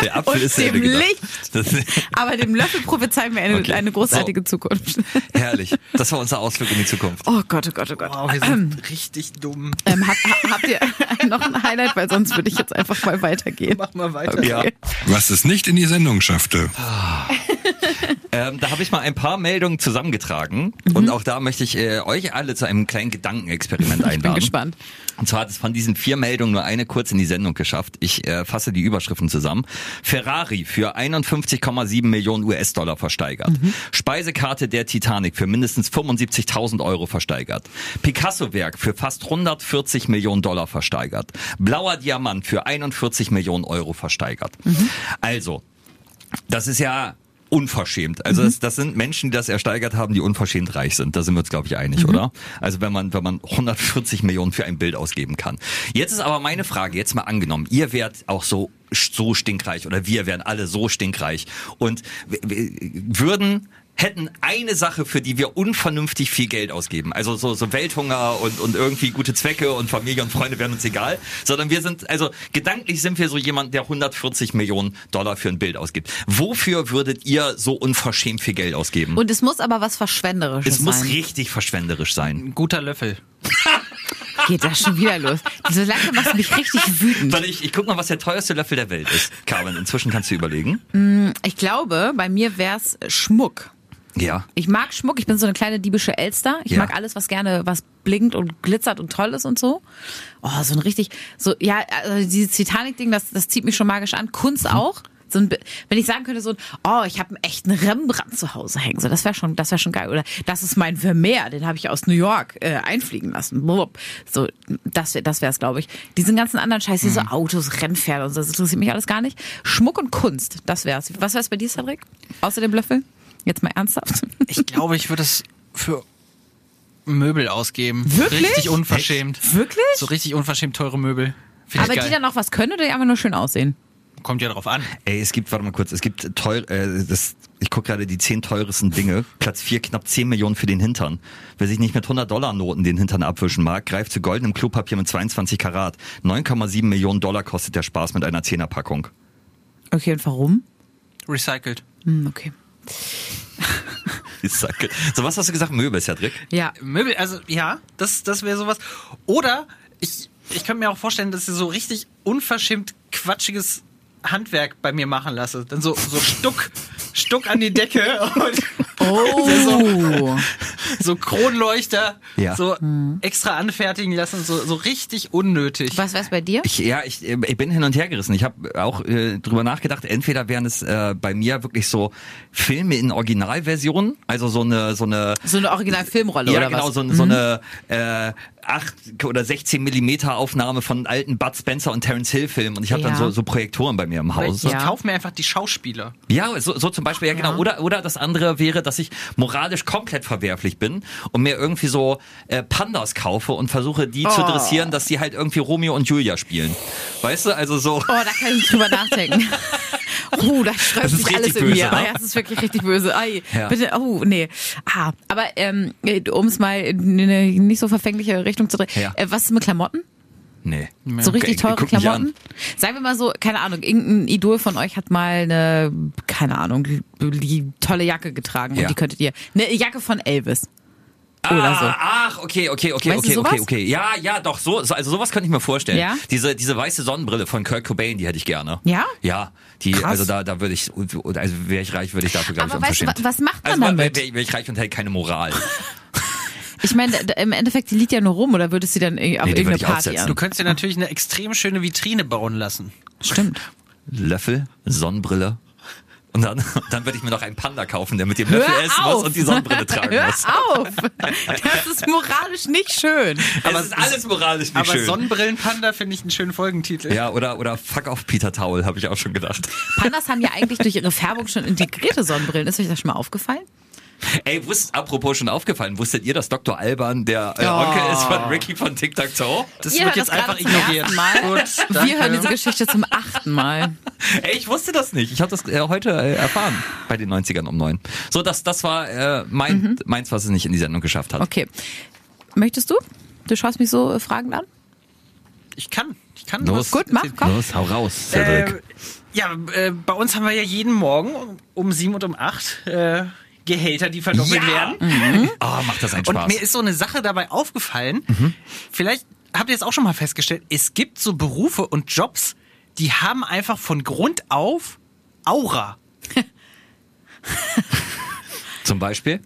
Der *laughs* Apfel Und ist dem. Licht. Das, *laughs* aber dem Löffel prophezeien wir eine, Okay. eine großartige Zukunft. *laughs* herrlich. Das war unser Ausflug in die Zukunft. Oh Gott, oh Gott, oh Gott. Wow, wir sind richtig dumm. Ähm, habt, ha- habt ihr noch ein Highlight, weil sonst würde ich jetzt einfach mal weitergehen. Mach mal weiter. Okay. Ja. Was es nicht in die Sendung schaffte. Ähm, da habe ich mal ein paar Meldungen zusammengetragen Mhm. und auch da möchte ich äh, euch alle zu einem kleinen Gedankenexperiment einladen. Bin gespannt. Und zwar hat es von diesen vier Meldungen nur eine kurz in die Sendung geschafft. Ich äh, fasse die Überschriften zusammen. Ferrari für 51,7 Millionen US-Dollar versteigert. Mhm. Speisekarte der Titanic für mindestens 75.000 Euro versteigert. Picasso-Werk für fast 140 Millionen Dollar versteigert. Blauer Diamant für 41 Millionen Euro versteigert. Mhm. Also, das ist ja unverschämt. Also das, das sind Menschen, die das ersteigert haben, die unverschämt reich sind. Da sind wir uns, glaube ich, einig, oder? Also wenn man, wenn man 140 Millionen für ein Bild ausgeben kann. Jetzt ist aber meine Frage, jetzt mal angenommen, ihr wärt auch so so stinkreich oder wir wären alle so stinkreich und würden hätten eine Sache, für die wir unvernünftig viel Geld ausgeben. Also so, so Welthunger und, und irgendwie gute Zwecke und Familie und Freunde wären uns egal. Sondern wir sind, also gedanklich sind wir so jemand, der 140 Millionen Dollar für ein Bild ausgibt. Wofür würdet ihr so unverschämt viel Geld ausgeben? Und es muss aber was Verschwenderisches es muss sein. richtig verschwenderisch sein. Ein guter Löffel. *laughs* Geht das schon wieder los? So langsam machst du mich richtig wütend. Warte, ich, ich guck mal, was der teuerste Löffel der Welt ist. Carmen, inzwischen kannst du überlegen. Ich glaube, bei mir wär's Schmuck. Ja. Ich mag Schmuck, ich bin so eine kleine diebische Elster. Ich Ja. mag alles, was gerne, was blinkt und glitzert und toll ist und so. Oh, so ein richtig, so, ja, also dieses Titanic-Ding, das, das zieht mich schon magisch an. Kunst auch. So ein, wenn ich sagen könnte, so ein, oh, ich habe einen echten Rembrandt zu Hause hängen, so das wäre schon, das wäre schon geil. Oder das ist mein Vermeer, den habe ich aus New York äh, einfliegen lassen. So, das wäre, das wär's, glaube ich. Diesen ganzen anderen Scheiß, diese Autos, Rennpferde und so, das interessiert mich alles gar nicht. Schmuck und Kunst, das wär's. Was wär's bei dir, Cedric? Außer dem Löffel? Jetzt mal ernsthaft. Ich glaube, ich würde es für Möbel ausgeben. Wirklich? Richtig unverschämt. Wirklich? So richtig unverschämt teure Möbel. Find Aber die dann auch was können oder die einfach nur schön aussehen? Kommt ja drauf an. Ey, es gibt, warte mal kurz, es gibt teuer, äh, das, ich gucke gerade die zehn teuersten Dinge. Platz vier knapp 10 Millionen für den Hintern. Wer sich nicht mit 100 Dollar Noten den Hintern abwischen mag, greift zu goldenem Klopapier mit 22 Karat. 9,7 Millionen Dollar kostet der Spaß mit einer Zehnerpackung. Okay, und warum? Recycelt. Hm, okay. *laughs* Sag- So, was hast du gesagt? Möbel, Cedric? Ja. Möbel, also ja, das, das wäre sowas. Oder ich, ich könnte mir auch vorstellen, dass ich so richtig unverschämt quatschiges Handwerk bei mir machen lasse. Dann so, so Stuck, Stuck an die Decke *laughs* und Oh. *laughs* *laughs* so Kronleuchter Ja. so extra anfertigen lassen, so, so richtig unnötig. Was wär's bei dir? Ich, ja, ich, äh, ich bin hin und her gerissen. Ich habe auch äh, drüber nachgedacht, entweder wären es äh, bei mir wirklich so Filme in Originalversion, also so eine so eine So eine Original-Filmrolle ja, oder genau, was? so, so eine äh, 8 oder 16 Millimeter Aufnahme von alten Bud Spencer und Terence Hill Filmen und ich habe Ja. dann so, so Projektoren bei mir im Haus. ich Ja. kauf mir einfach die Schauspieler. Ja, so, so zum Beispiel, ja, genau. Ja. Oder, oder das andere wäre, dass ich moralisch komplett verwerflich bin und mir irgendwie so äh, Pandas kaufe und versuche, die zu Oh. dressieren, dass die halt irgendwie Romeo und Julia spielen. Weißt du, also so. Oh, da kann ich nicht drüber nachdenken. *laughs* Oh, da sträubt Das sich alles in böse, mir. ne? Ah, ja, das ist wirklich richtig böse. Ei, Ja. bitte, oh, nee. Ah, aber ähm, um es mal in eine nicht so verfängliche Richtung zu drehen. Ja. Äh, was ist mit Klamotten? Nee. So richtig teure guck Klamotten? Sagen wir mal so, keine Ahnung, irgendein Idol von euch hat mal eine, keine Ahnung, die tolle Jacke getragen Ja. und die könntet ihr, eine Jacke von Elvis. Oder ah, so. Ach, okay, okay, okay, Weißt okay, okay, okay. Ja, ja, doch, so, so also sowas könnte ich mir vorstellen. Ja? Diese, diese weiße Sonnenbrille von Kurt Cobain, die hätte ich gerne. Ja? Ja, die, Krass. also da, da würde ich, also wäre ich reich, würde ich dafür, glaube ich, Aber weißt du, was macht man also, damit? Wäre wär ich reich und hätte keine Moral. *laughs* *laughs* Ich meine, im Endeffekt, die liegt ja nur rum oder würdest du dann irgendwie auf Nee, die irgendeine würde ich Party aufsetzen. an? Du könntest dir natürlich eine extrem schöne Vitrine bauen lassen. Stimmt. Löffel, Sonnenbrille. Und dann, *laughs* dann würde ich mir noch einen Panda kaufen, der mit dem Löffel Hör essen auf. muss und die Sonnenbrille *laughs* tragen Hör muss. auf! Das ist moralisch nicht schön. Aber es ist alles moralisch nicht Aber schön. Sonnenbrillenpanda finde ich einen schönen Folgentitel. ja, oder, oder fuck auf Peter Towel, habe ich auch schon gedacht. Pandas haben ja eigentlich durch ihre Färbung schon integrierte Sonnenbrillen. Ist euch das schon mal aufgefallen? Ey, wusst, apropos schon aufgefallen, wusstet ihr, dass Dr. Alban der äh, Oh. Onkel ist von Ricky von Tic Tac Toe? Das Ihr wird jetzt das einfach ignoriert. Gut, Wir hören diese Geschichte zum achten Mal. *laughs* Ey, ich wusste das nicht. Ich habe das äh, heute äh, erfahren bei den 90ern um neun. So, das, das war äh, mein, meins, was es nicht in die Sendung geschafft hat. Okay. Möchtest du? Du schaust mich so äh, fragend an? Ich kann. Ich kann Los. Gut, mach, komm. Los, hau raus, Cedric. Äh, ja, äh, bei uns haben wir ja jeden Morgen um, um sieben und um acht äh, Gehälter, die verdoppelt werden. oh, *laughs* macht das einen Und Spaß. mir ist so eine Sache dabei aufgefallen. Vielleicht habt ihr es auch schon mal festgestellt. Es gibt so Berufe und Jobs, die haben einfach von Grund auf Aura. *laughs* Zum Beispiel?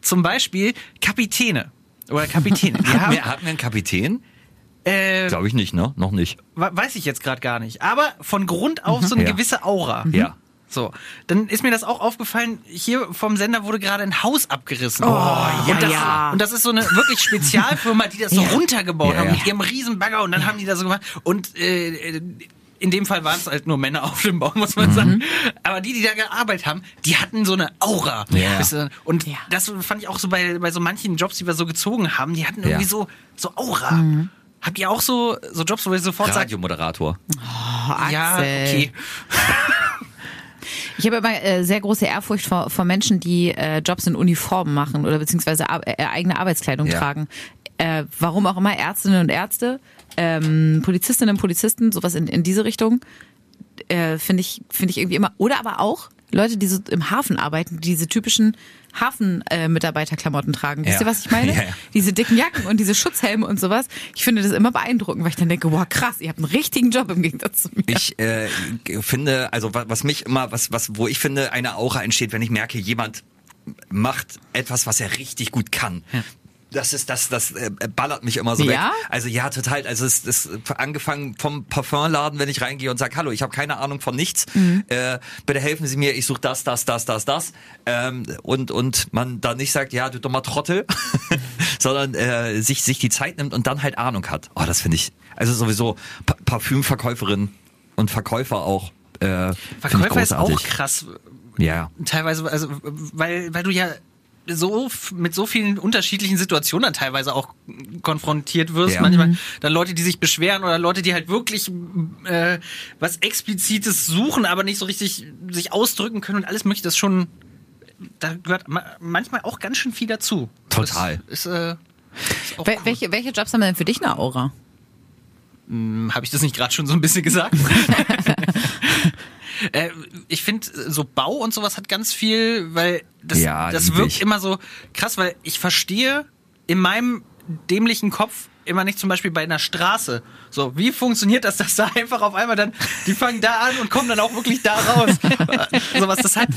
Zum Beispiel Kapitäne oder Kapitäne. Die Hatten haben, wir, hatten wir einen Kapitän? äh, Glaube ich nicht, ne? Noch nicht. we- weiß ich jetzt gerade gar nicht. Aber von Grund auf so eine Ja. gewisse Aura. Ja. So, dann ist mir das auch aufgefallen, hier vom Sender wurde gerade ein Haus abgerissen. Oh, ja, und, das, ja. und das ist so eine wirklich Spezialfirma, die das so *laughs* Ja. runtergebaut Ja, haben ja. mit ihrem Riesenbagger und dann haben die das so gemacht. Und äh, in dem Fall waren es halt nur Männer auf dem Bau, muss man sagen. Aber die, die da gearbeitet haben, die hatten so eine Aura. Ja. Und Ja. das fand ich auch so bei, bei so manchen Jobs, die wir so gezogen haben, die hatten irgendwie Ja. so, so Aura. Habt ihr auch so, so Jobs, wo ihr sofort sagt, Radiomoderator. Oh, ja, Axel. okay. *laughs* Ich habe immer äh, sehr große Ehrfurcht vor, vor Menschen, die äh, Jobs in Uniformen machen oder beziehungsweise ar äh, eigene Arbeitskleidung Ja. tragen. Äh, warum auch immer Ärztinnen und Ärzte, ähm, Polizistinnen und Polizisten, sowas in, in diese Richtung, äh, finde ich, finde ich irgendwie immer. Oder aber auch Leute, die so im Hafen arbeiten, die diese typischen Hafen-Mitarbeiterklamotten tragen. Wisst Ja. ihr, was ich meine? *laughs* Ja, ja. Diese dicken Jacken und diese Schutzhelme und sowas. Ich finde das immer beeindruckend, weil ich dann denke, wow, krass, ihr habt einen richtigen Job im Gegensatz zu mir. Ich äh, finde, also wa- was mich immer, was, was, wo ich finde, eine Aura entsteht, wenn ich merke, jemand macht etwas, was er richtig gut kann. Das ist das, das äh, ballert mich immer so Ja? weg. Also ja, total. Also es ist angefangen vom Parfumladen, wenn ich reingehe und sage, hallo, ich habe keine Ahnung von nichts. Mhm. Äh, bitte helfen Sie mir, ich suche das, das, das, das, das. Ähm, und und man da nicht sagt, ja, du dummer Trottel, *laughs* sondern äh, sich sich die Zeit nimmt und dann halt Ahnung hat. Oh, das finde ich. Also sowieso pa Parfümverkäuferin und Verkäufer auch. Äh, Verkäufer ist auch krass. Ja. Teilweise, also, weil, weil du ja so mit so vielen unterschiedlichen Situationen dann teilweise auch konfrontiert wirst. Ja. Manchmal dann Leute, die sich beschweren oder Leute, die halt wirklich äh, was Explizites suchen, aber nicht so richtig sich ausdrücken können und alles möchte das schon. Da gehört ma manchmal auch ganz schön viel dazu. Total. Das ist, äh, ist cool. welche, welche Jobs haben denn für dich eine Aura? Habe ich das nicht gerade schon so ein bisschen gesagt? *laughs* *laughs* äh, ich finde, so Bau und sowas hat ganz viel, weil das, Ja, das wirkt ich. immer so krass, weil ich verstehe in meinem dämlichen Kopf immer nicht zum Beispiel bei einer Straße. So, wie funktioniert das, dass da einfach auf einmal dann, die fangen da an und kommen dann auch wirklich da raus. *laughs* Sowas, das hat,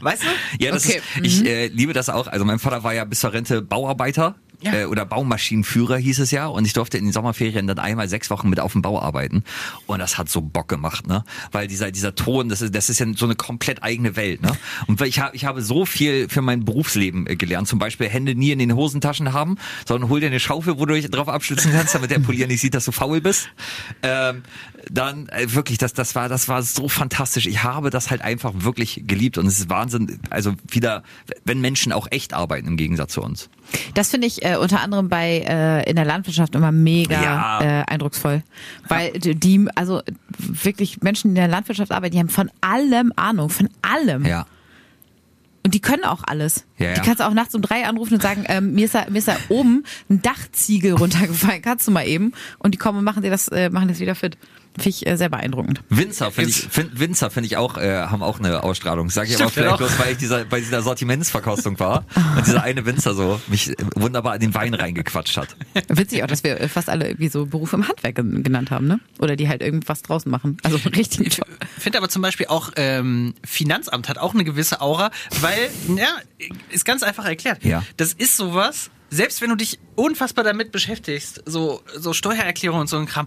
weißt du? Ja, das Okay, ist, ich äh, liebe das auch. Also mein Vater war ja bis zur Rente Bauarbeiter. Ja. Äh, oder Baumaschinenführer hieß es ja und ich durfte in den Sommerferien dann einmal sechs Wochen mit auf dem Bau arbeiten und das hat so Bock gemacht, ne? Weil dieser dieser Ton, das ist das ist ja so eine komplett eigene Welt, ne? Und weil ich habe ich habe so viel für mein Berufsleben äh, gelernt, zum Beispiel Hände nie in den Hosentaschen haben, sondern hol dir eine Schaufel, wo du dich drauf abstützen kannst, damit der Polier nicht sieht, dass du faul bist. Ähm, dann äh, wirklich, das das war das war so fantastisch. Ich habe das halt einfach wirklich geliebt und es ist Wahnsinn. Also wieder, wenn Menschen auch echt arbeiten im Gegensatz zu uns. Das finde ich äh, unter anderem bei äh, in der Landwirtschaft immer mega Ja. äh, eindrucksvoll, weil die- die also wirklich Menschen die in der Landwirtschaft arbeiten, die haben von allem Ahnung, von allem. Ja. Und die können auch alles. Ja, ja. Die kannst du auch nachts um drei anrufen und sagen, ähm, mir, ist da, mir ist da oben ein Dachziegel runtergefallen, kannst du mal eben. Und die kommen und machen dir das, äh, machen das wieder fit. Finde ich äh, sehr beeindruckend. Winzer finde ich, find, Winzer finde ich auch, äh, haben auch eine Ausstrahlung. Sag ich aber Stimmt, vielleicht ja. bloß, weil ich dieser, bei dieser Sortimentsverkostung war und dieser eine Winzer so mich wunderbar in den Wein reingequatscht hat. Witzig auch, dass wir äh, fast alle irgendwie so Berufe im Handwerk gen- genannt haben, ne? Oder die halt irgendwas draußen machen. Also Job. Ich finde aber zum Beispiel auch ähm, Finanzamt hat auch eine gewisse Aura, weil, ja, ist ganz einfach erklärt. Ja. Das ist sowas, selbst wenn du dich unfassbar damit beschäftigst, so, so Steuererklärung und so ein Kram,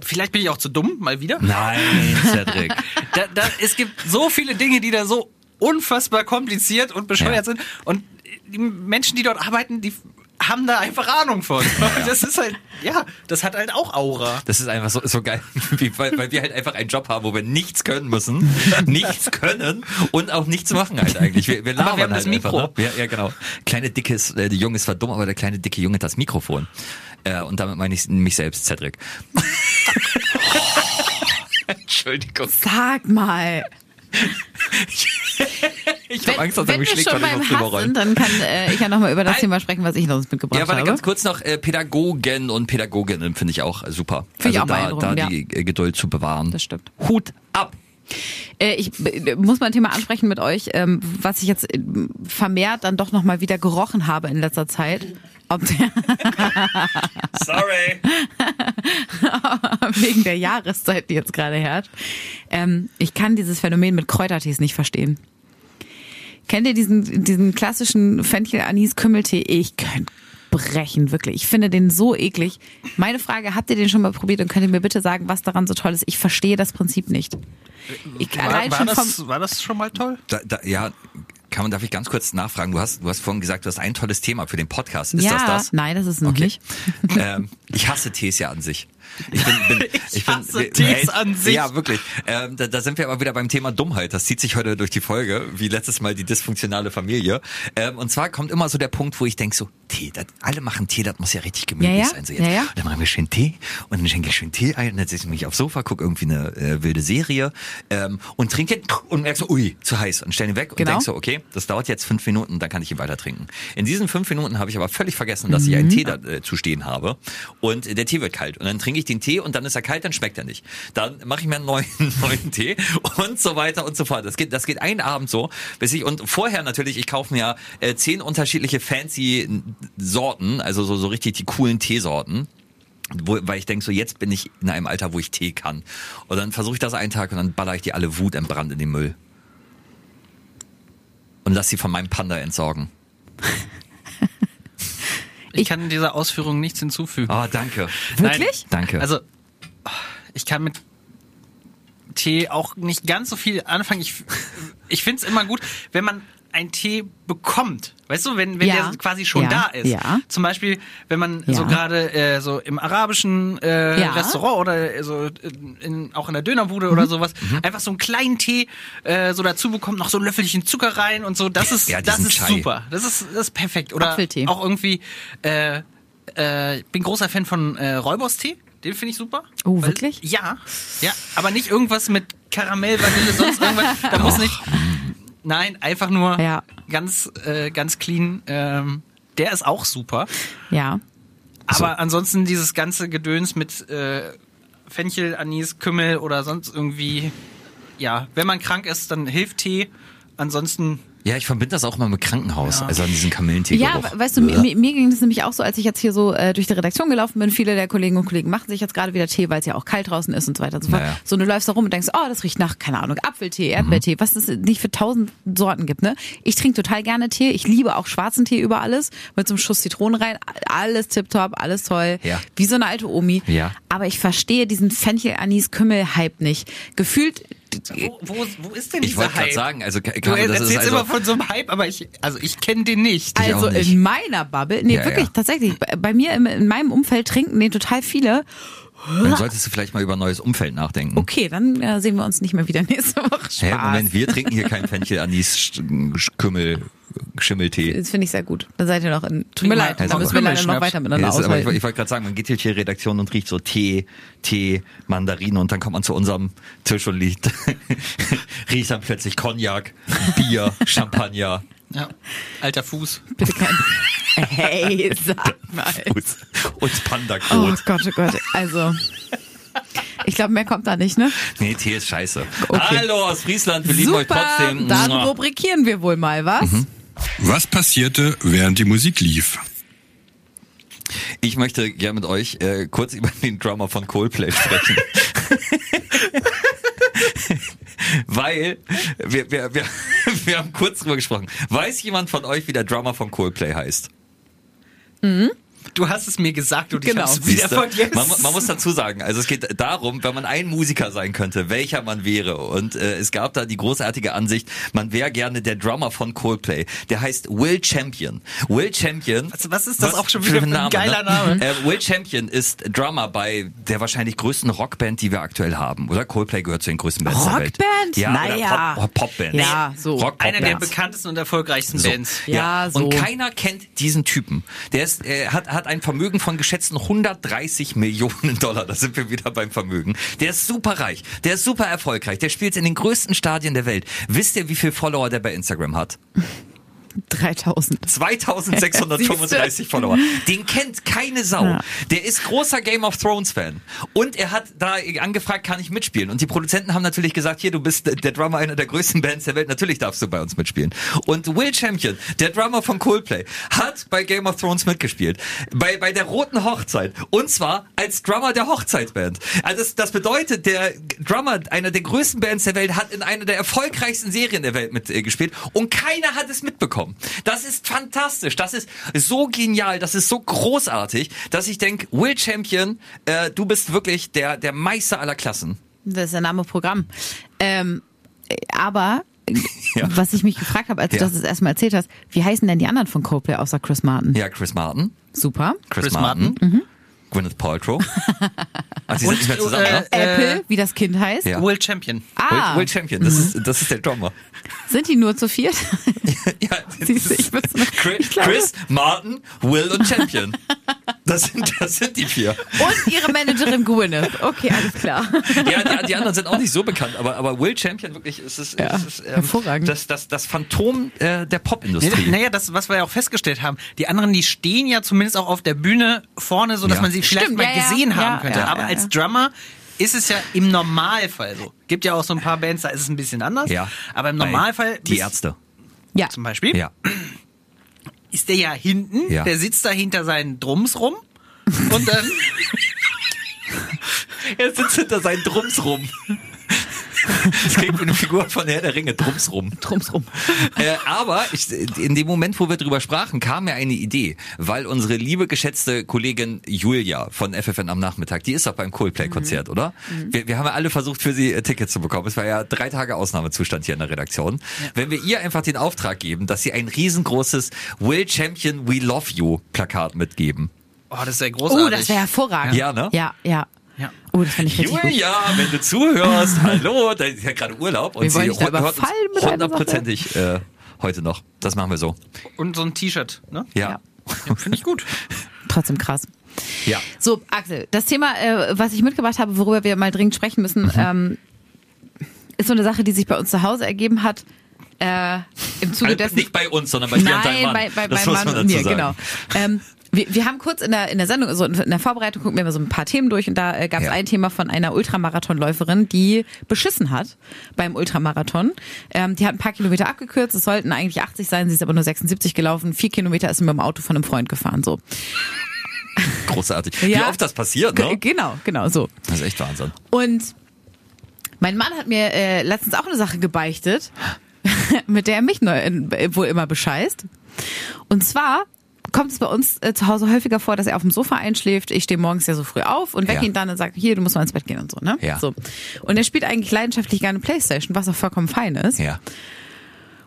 vielleicht bin ich auch zu dumm, mal wieder. Nein, Cedric. *laughs* Da, da, es gibt so viele Dinge, die da so unfassbar kompliziert und bescheuert Ja. sind. Und die Menschen, die dort arbeiten, die haben da einfach Ahnung von. Das ist halt, ja, das hat halt auch Aura. Das ist einfach so, so geil, *laughs* weil, weil wir halt einfach einen Job haben, wo wir nichts können müssen, *laughs* nichts können und auch nichts machen halt eigentlich. Wir, wir labern Aber wir haben halt das Mikro. Einfach, ne? ja, ja, genau. Kleine dicke, ist- äh, der Junge ist zwar dumm, aber der kleine dicke Junge hat das Mikrofon. Äh, und damit meine ich mich selbst, Cedric. *laughs* Entschuldigung. Sag mal. Ich habe Angst, dass er mich schlägt, weil ich was drüber Hass rollen. sind, dann kann äh, ich ja nochmal über das. Thema sprechen, was ich noch mitgebracht Ja, warte habe. ganz kurz noch, äh, Pädagogen und Pädagoginnen finde ich auch äh, super. Finde ich also auch da, da die äh, Geduld zu bewahren. Das stimmt. Hut ab. Äh, ich äh, muss mal ein Thema ansprechen mit euch, ähm, was ich jetzt vermehrt dann doch nochmal wieder gerochen habe in letzter Zeit. Ob der, *laughs* Sorry. *laughs* wegen der Jahreszeit, die jetzt gerade herrscht. Ähm, ich kann dieses Phänomen mit Kräutertees nicht verstehen. Kennt ihr diesen, diesen klassischen Fenchel-Anis-Kümmeltee? Ich könnte brechen, wirklich. Ich finde den so eklig. Meine Frage, habt ihr den schon mal probiert und könnt ihr mir bitte sagen, was daran so toll ist? Ich verstehe das Prinzip nicht. Ich, War, war, das, war das schon mal toll? Da, da, ja, kann man, darf ich ganz kurz nachfragen? Du hast, du hast vorhin gesagt, du hast ein tolles Thema für den Podcast. Ist ja, das das? nein, das ist noch Okay. nicht. ähm, ich hasse Tees ja an sich. Ich, bin, bin, *laughs* ich, bin, hasse wir- Tees an sich. Ja, wirklich. Ähm, da, da sind wir aber wieder beim Thema Dummheit. Das zieht sich heute durch die Folge, wie letztes Mal die dysfunktionale Familie. Ähm, und zwar kommt immer so der Punkt, wo ich denke so, Tee, das, alle machen Tee, das muss ja richtig gemütlich Ja, ja. sein. So jetzt. Ja. Und dann machen wir schön Tee und dann schenke ich schön Tee ein und dann setze ich mich aufs Sofa, gucke irgendwie eine äh, wilde Serie ähm, und trinke und merke so, ui, zu heiß und stelle ihn weg und Genau. denk so, okay, das dauert jetzt fünf Minuten, dann kann ich ihn weiter trinken. In diesen fünf Minuten habe ich aber völlig vergessen, dass ich einen Tee da, äh, zu stehen habe und der Tee wird kalt und dann trinke ich den Tee und dann ist er kalt, dann schmeckt er nicht. Dann mache ich mir einen neuen, *laughs* neuen Tee und so weiter und so fort. Das geht, das geht einen Abend so, bis ich und vorher natürlich, ich kaufe mir äh, zehn unterschiedliche fancy Sorten, also so, so richtig die coolen Teesorten wo, weil ich denke, so jetzt bin ich in einem Alter, wo ich Tee kann. Und dann versuche ich das einen Tag und dann baller ich die alle wutentbrannt in den Müll. Und lass sie von meinem Panda entsorgen. *laughs* Ich, kann dieser Ausführung nichts hinzufügen. Ah, danke. Wirklich? Danke. Also, ich kann mit Tee auch nicht ganz so viel anfangen. Ich, ich finde es immer gut, wenn man einen Tee bekommt. Weißt du, wenn, wenn Ja. der quasi schon Ja. da ist. Ja. Zum Beispiel, wenn man Ja. so gerade äh, so im arabischen äh, Ja. Restaurant oder äh, so in, in, auch in der Dönerbude Mhm. oder sowas, einfach so einen kleinen Tee äh, so dazu bekommt, noch so ein Löffelchen Zucker rein und so. Das ist, Ja, das ist Chai. super. Das ist, das ist perfekt. Oder Apfeltee. auch irgendwie, äh, äh, ich bin großer Fan von äh, Räuberstee. Den finde ich super. Oh, wirklich? Ja, ja, aber nicht irgendwas mit Karamell, Vanille, sonst irgendwas. Da muss nicht. Nein, einfach nur Ja. ganz, äh, ganz clean. Ähm, der ist auch super. Ja. Aber ansonsten dieses ganze Gedöns mit äh, Fenchel, Anis, Kümmel oder sonst irgendwie. Ja, wenn man krank ist, dann hilft Tee. Ansonsten ja, ich verbinde das auch mal mit Krankenhaus, also an diesen Kamillentee. Ja, weißt du, mir, mir ging das nämlich auch so, als ich jetzt hier so äh, durch die Redaktion gelaufen bin. Viele der Kolleginnen und Kollegen machen sich jetzt gerade wieder Tee, weil es ja auch kalt draußen ist und so weiter und so fort. Naja. So, und du läufst da rum und denkst, oh, das riecht nach, keine Ahnung, Apfeltee, Erdbeertee, Mhm. was es nicht für tausend Sorten gibt, ne? Ich trinke total gerne Tee. Ich liebe auch schwarzen Tee über alles. Mit so einem Schuss Zitrone rein. Alles tipptopp, alles toll. Ja. Wie so eine alte Omi. Ja. Aber ich verstehe diesen Fenchel-Anis-Kümmel-Hype nicht. Gefühlt, Wo, wo, wo ist denn Ich dieser wollte gerade sagen, also Du Caro, das ist also, immer von so einem Hype, aber ich, also ich kenne den nicht. Also nicht. in meiner Bubble, nee, Ja, wirklich, ja. tatsächlich. Bei, bei mir im, in meinem Umfeld trinken den total viele. dann solltest du vielleicht mal über ein neues Umfeld nachdenken. Okay, dann äh, sehen wir uns nicht mehr wieder nächste Woche. Spaß. Hä, Moment, wir trinken hier kein Fenchel, Anis, Kümmel, Schimmeltee. Das finde ich sehr gut. Dann seid ihr noch in. Tut mir leid, da müssen wir leider noch weiter miteinander Ja, ist, aber ich, ich wollte gerade sagen, man geht hier die Redaktion und riecht so Tee, Tee, Mandarine und dann kommt man zu unserem Tisch und liegt, *laughs* riecht dann plötzlich Cognac, Bier, *laughs* Champagner. Ja. Alter Fuß. Bitte kein. *laughs* Hey, sag mal. Fuß und Oh Panda-Kot. Gott, oh Gott. Also, ich glaube, mehr kommt da nicht, ne? Nee, Tee ist scheiße. Okay. Hallo aus Friesland, wir lieben euch Super, trotzdem. dann rubrikieren wir wohl mal, was? Mhm. Was passierte, während die Musik lief? Ich möchte gerne mit euch äh, kurz über den Drummer von Coldplay sprechen. *laughs* Weil wir, wir, wir, *laughs* wir haben kurz drüber gesprochen. Weiß jemand von euch, wie der Drummer von Coldplay heißt? Du hast es mir gesagt und Genau. ich hab's wieder Siehste? vergessen. Man, man muss dazu sagen, also es geht darum, wenn man ein Musiker sein könnte, welcher man wäre. Und äh, es gab da die großartige Ansicht, man wäre gerne der Drummer von Coldplay. Der heißt Will Champion. Will Champion. Was- was ist das auch schon für wieder für ein geiler Name? Äh, Will Champion ist Drummer bei der wahrscheinlich größten Rockband, die wir aktuell haben. Oder Coldplay gehört zu den größten Bands der Welt. Rockband? Ja, Naja. Pop, Popband. Ja, so. Rock, Einer der bekanntesten und erfolgreichsten So. Bands. Ja, so. Und keiner kennt diesen Typen. Der ist, äh, hat, hat ein Vermögen von geschätzten 130 Millionen *laughs* Dollar. Da sind wir wieder beim Vermögen. Der ist super reich. Der ist super erfolgreich. Der spielt in den größten Stadien der Welt. Wisst ihr, wie viel Follower der bei Instagram hat? 3000. 2635 *laughs* Follower. Den kennt keine Sau. Ja. Der ist großer Game of Thrones Fan. Und er hat da angefragt, kann ich mitspielen? Und die Produzenten haben natürlich gesagt, hier, du bist der Drummer einer der größten Bands der Welt, natürlich darfst du bei uns mitspielen. Und Will Champion, der Drummer von Coldplay, hat bei Game of Thrones mitgespielt. Bei, bei der Roten Hochzeit. Und zwar als Drummer der Hochzeitsband. Also das, das bedeutet, der Drummer einer der größten Bands der Welt hat in einer der erfolgreichsten Serien der Welt mitgespielt und keiner hat es mitbekommen. Das ist fantastisch. Das ist so genial. Das ist so großartig, dass ich denke, Will Champion, äh, du bist wirklich der, der Meister aller Klassen. Das ist der Name Programm. Ähm, aber *laughs* Ja. was ich mich gefragt habe, als du Ja. das das erstmal erzählt hast, wie heißen denn die anderen von Coldplay außer Chris Martin? Ja, Chris Martin. Super. Chris, Chris Martin. Martin. Gwyneth Paltrow. *laughs* Ach, die sind nicht mehr zusammen, äh, ne? Apple, wie das Kind heißt. Ja. Will Champion. Ah, Will, Will Champion, das ist, das ist der Drummer. sind die nur zu viert? *laughs* ja, *laughs* Siehst du, ich Chris, ich glaube- Chris, Martin, Will und Champion. Das sind, das sind die vier. Und ihre Managerin Gwyneth. Okay, alles klar. Ja, die, die anderen sind auch nicht so bekannt, aber, aber Will Champion wirklich ist es, Ja, ist ähm, hervorragend. Das, das, das Phantom äh, der Popindustrie. Naja, das, was wir ja auch festgestellt haben. Die anderen, die stehen ja zumindest auch auf der Bühne vorne, so dass Ja. man sie vielleicht Stimmt, mal ja, gesehen Ja, haben könnte. ja, Aber ja, als. Drummer ist es ja im Normalfall so. Gibt ja auch so ein paar Bands, da ist es ein bisschen anders. Ja. Aber im Normalfall Die Ärzte. Ja. zum Beispiel Ja. ist der ja hinten, Ja. der sitzt da hinter seinen Drums rum und dann *laughs* Er sitzt hinter seinen Drums rum. *laughs* Das klingt wie eine Figur von Herr der Ringe, Drums rum. Drums rum. *laughs* Äh, aber ich, in dem Moment, wo wir drüber sprachen, kam mir eine Idee, weil unsere liebe geschätzte Kollegin Julia von FFN am Nachmittag, die ist doch beim Coldplay-Konzert, oder? Wir, wir haben ja alle versucht, für sie äh, Tickets zu bekommen. Es war ja drei Tage Ausnahmezustand hier in der Redaktion. Wenn wir ihr einfach den Auftrag geben, dass sie ein riesengroßes Will Champion We Love You Plakat mitgeben. Oh, das ist ja großartig. Oh, das wäre hervorragend. Ja, ne? Ja, ja. Ja. Oh, das fand ich richtig gut. Julia, wenn du zuhörst, hallo, da ist ja gerade Urlaub und sie hört hundertprozentig äh, heute noch. Das machen wir so. Und so ein T-Shirt, ne? Ja. Ja, Finde ich gut. *laughs* Trotzdem krass. Ja. So, Axel, das Thema, äh, was ich mitgebracht habe, worüber wir mal dringend sprechen müssen, Mhm. ähm, ist so eine Sache, die sich bei uns zu Hause ergeben hat. Äh, Im Zuge Also dessen. nicht bei uns, sondern bei dir und deinem Nein, Mann. bei, bei das meinem muss Mann man und dazu mir, sagen. genau. Ähm, wir, wir haben kurz in der, in der Sendung, so in der Vorbereitung gucken wir immer so ein paar Themen durch und da äh, gab es Ja. ein Thema von einer Ultramarathonläuferin, die beschissen hat beim Ultramarathon. Ähm, die hat ein paar Kilometer abgekürzt, es sollten eigentlich 80 sein, sie ist aber nur 76 gelaufen. Vier Kilometer ist sie mit dem Auto von einem Freund gefahren, so. Großartig. *laughs* Wie Ja. oft das passiert, G ne? Genau, genau, so. Das ist echt Wahnsinn. Und mein Mann hat mir äh, letztens auch eine Sache gebeichtet, *laughs* mit der er mich neu, äh, wohl immer bescheißt. Und zwar kommt es bei uns äh, zu Hause häufiger vor, dass er auf dem Sofa einschläft. Ich stehe morgens ja so früh auf und wecke Ja. ihn dann und sage, hier, du musst mal ins Bett gehen und so, ne? Ja. So. Und er spielt eigentlich leidenschaftlich gerne Playstation, was auch vollkommen fein ist. Ja.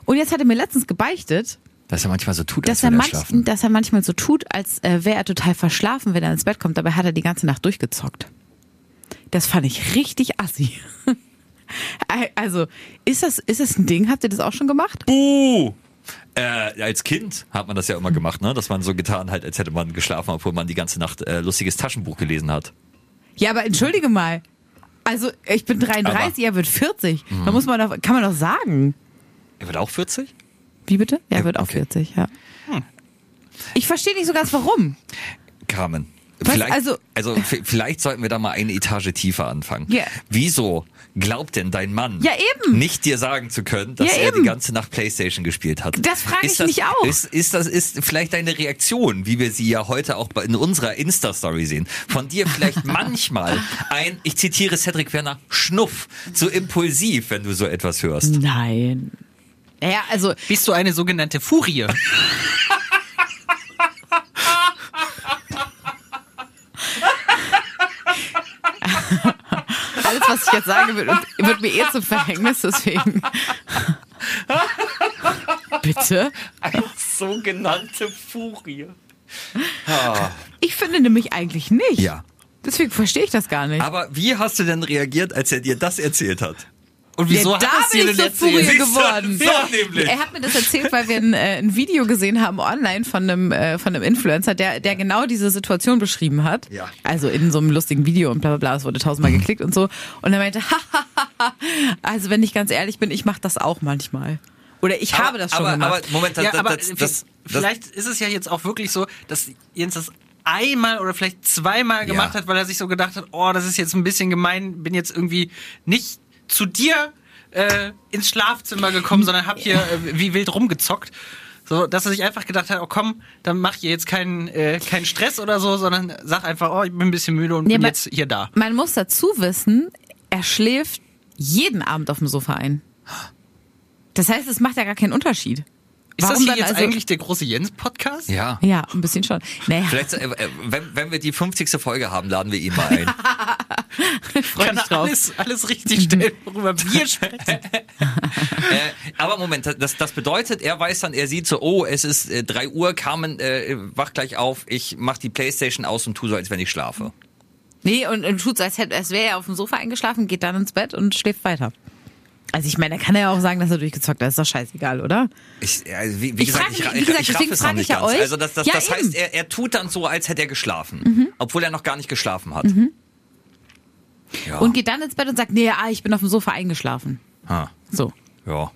Und jetzt hat er mir letztens gebeichtet, Dass er manchmal so tut, als dass er, würde er manch, schlafen. dass er manchmal so tut, als äh, wäre er total verschlafen, wenn er ins Bett kommt. Dabei hat er die ganze Nacht durchgezockt. Das fand ich richtig assi. *laughs* Also, ist das, ist das ein Ding? Habt ihr das auch schon gemacht? Buh! Äh, als Kind hat man das ja immer gemacht, ne? dass man so getan hat, als hätte man geschlafen, obwohl man die ganze Nacht äh, lustiges Taschenbuch gelesen hat. Ja, aber entschuldige mal. Also, ich bin 33, er wird 40. Da muss man doch, kann man doch sagen. Er wird auch 40? Wie bitte? Er Ja, wird auch okay. 40, ja. Ich verstehe nicht so ganz warum. Carmen. Was? Vielleicht, Also- also, vielleicht sollten wir da mal eine Etage tiefer anfangen. Ja. Wieso glaubt denn dein Mann Ja, eben. nicht dir sagen zu können, dass Ja, er eben. die ganze Nacht Playstation gespielt hat? Das frage ich das, mich auch. Ist, ist das ist vielleicht deine Reaktion, wie wir sie ja heute auch in unserer Insta-Story sehen, von dir vielleicht *laughs* manchmal ein, ich zitiere Cedric Werner, Schnuff, so impulsiv, wenn du so etwas hörst. Nein. Ja, also, Bist du eine sogenannte Furie? *laughs* alles, was ich jetzt sage, wird, wird mir eh zum Verhängnis, deswegen. *laughs* Bitte? Sogenannte Furie. Ich finde nämlich eigentlich nicht. Ja. Deswegen verstehe ich das gar nicht. Aber wie hast du denn reagiert, als er dir das erzählt hat? Und wieso ja, da hat es dir bin ich denn so Furie erzählt? Siehst du? geworden. So nämlich. Er hat mir das erzählt, weil wir ein, äh, ein Video gesehen haben online von einem, äh, von einem Influencer, der, der genau diese Situation beschrieben hat. Ja. Also in so einem lustigen Video und bla bla bla, es wurde tausendmal Mhm. geklickt und so. Und er meinte, hahaha, *laughs* also wenn ich ganz ehrlich bin, ich mache das auch manchmal. Oder ich habe das schon aber, gemacht. Aber Moment, das, Ja, aber das, das, das, vielleicht ist es ja jetzt auch wirklich so, dass Jens das einmal oder vielleicht zweimal gemacht Ja. hat, weil er sich so gedacht hat, oh, das ist jetzt ein bisschen gemein, bin jetzt irgendwie nicht zu dir äh, ins Schlafzimmer gekommen, sondern hab hier äh, wie wild rumgezockt. So, dass er sich einfach gedacht hat, oh komm, dann mach hier jetzt keinen äh, keinen Stress oder so, sondern sag einfach, oh, ich bin ein bisschen müde und Ja, bin jetzt hier da. Man muss dazu wissen, er schläft jeden Abend auf dem Sofa ein. Das heißt, es macht ja gar keinen Unterschied. Ist das Warum hier dann jetzt also- eigentlich der große Jens-Podcast? ja. Ja, ein bisschen schon. Naja, Vielleicht, äh, äh, wenn, wenn wir die 50. Folge haben, laden wir ihn mal ein. *laughs* freu Kann mich drauf. alles, alles richtig stellen, worüber wir sprechen. *laughs* äh, aber Moment, das, das bedeutet, er weiß dann, er sieht so, oh, es ist äh, 3 Uhr, Carmen, äh, wach gleich auf, ich mach die Playstation aus und tu so, als wenn ich schlafe. Nee, und, und tut so, als, als wäre er auf dem Sofa eingeschlafen, geht dann ins Bett und schläft weiter. Also ich meine, da kann er ja auch sagen, dass er durchgezockt hat. Ist doch scheißegal, oder? Ich, äh, wie, wie Ich gesagt, frag ich, wie ich, gesagt, ich raff deswegen es noch nicht ich ja ganz. euch. Also das, das, Ja, das heißt. Mhm. er, er tut dann so, als hätte er geschlafen, obwohl er noch gar nicht geschlafen hat. Ja. Und geht dann ins Bett und sagt, nee, ah, ich bin auf dem Sofa eingeschlafen. ha, So. ja.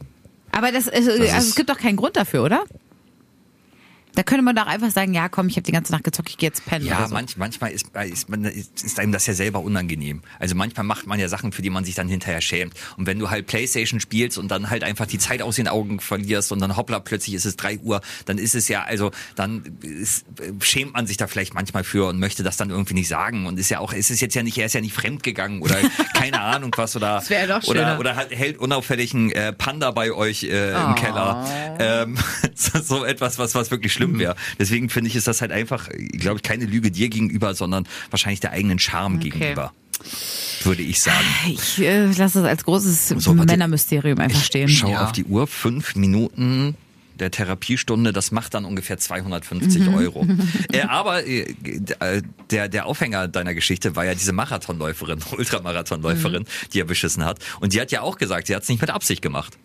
Aber das, also ist- es gibt doch keinen Grund dafür, oder? Da könnte man doch einfach sagen, ja, komm, ich habe die ganze Nacht gezockt, ich gehe jetzt pennen. Ja, so. manch, manchmal ist, ist, man, ist, ist einem das ja selber unangenehm. Also manchmal macht man ja Sachen, für die man sich dann hinterher schämt. Und wenn du halt Playstation spielst und dann halt einfach die Zeit aus den Augen verlierst und dann hoppla, plötzlich ist es drei Uhr, dann ist es ja, also dann ist, schämt man sich da vielleicht manchmal für und möchte das dann irgendwie nicht sagen. Und ist ja auch, ist es jetzt ja nicht, er ist ja nicht fremdgegangen oder *laughs* keine Ahnung was oder, Das doch oder, oder hat, hält unauffällig einen äh, Panda bei euch äh, im Oh. Keller. Ähm, *laughs* so, so etwas, was, was wirklich schlimm wäre. Deswegen finde ich, ist das halt einfach, glaube ich, keine Lüge dir gegenüber, sondern wahrscheinlich der eigenen Charme gegenüber. Würde ich sagen. Ich äh, lasse das als großes So. Männermysterium einfach stehen. Schau Ja. auf die Uhr, fünf Minuten der Therapiestunde, das macht dann ungefähr 250 Mhm. Euro. *laughs* äh, aber äh, äh, der, der Aufhänger deiner Geschichte war ja diese Marathonläuferin, *laughs* Ultramarathonläuferin, Mhm. die er beschissen hat. Und die hat ja auch gesagt, sie hat es nicht mit Absicht gemacht.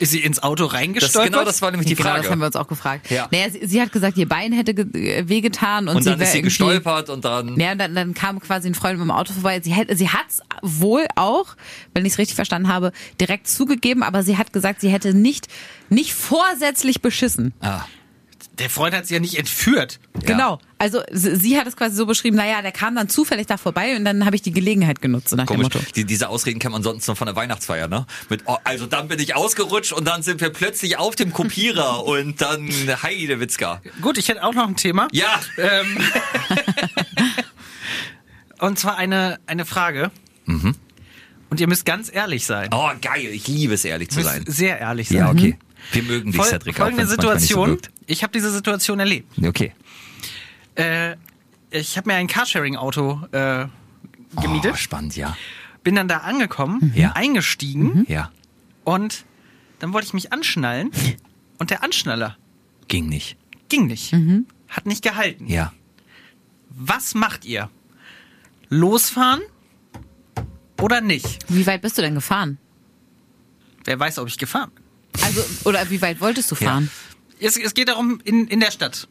Ist sie ins Auto Das, reingestolpert? genau das war nämlich die genau, Frage. das haben wir uns auch gefragt. Ja. Naja, sie, sie hat gesagt, ihr Bein hätte ge- äh, wehgetan und, und dann sie ist sie gestolpert und dann... Ja, dann, dann kam quasi ein Freund mit dem Auto vorbei. Sie, hätte, sie hat's wohl auch, wenn ich es richtig verstanden habe, direkt zugegeben, aber sie hat gesagt, sie hätte nicht, nicht vorsätzlich beschissen. Ah, Der Freund hat sie ja nicht entführt. Genau. Also sie, hat es quasi so beschrieben, naja, der kam dann zufällig da vorbei und dann habe ich die Gelegenheit genutzt, so nach Komisch. dem Motto. Die, diese Ausreden kennt man sonst noch von der Weihnachtsfeier, ne? Mit, oh, also dann bin ich ausgerutscht und dann sind wir plötzlich auf dem Kopierer *laughs* und dann Heide Witzka. Gut, ich hätte auch noch ein Thema. Ja, Ähm, *laughs* und zwar eine, eine Frage. Und ihr müsst ganz ehrlich sein. oh geil, ich liebe es ehrlich zu Ihr sein. müsst sehr ehrlich sein. Ja, okay. Wir mögen dich, Fol Cedric, auch folgende nicht Situation. So ich habe diese Situation erlebt. okay. Äh, ich habe mir ein Carsharing-Auto äh, gemietet, Oh, spannend, ja. bin dann da angekommen, Ja. eingestiegen Ja, und dann wollte ich mich anschnallen *laughs* und der Anschnaller ging nicht. ging nicht. Hat nicht gehalten. Ja. Was macht ihr? Losfahren oder nicht? Wie weit bist du denn gefahren? Wer weiß, ob ich gefahren bin. Also, oder wie weit wolltest du fahren? Es, es geht darum, in, in der Stadt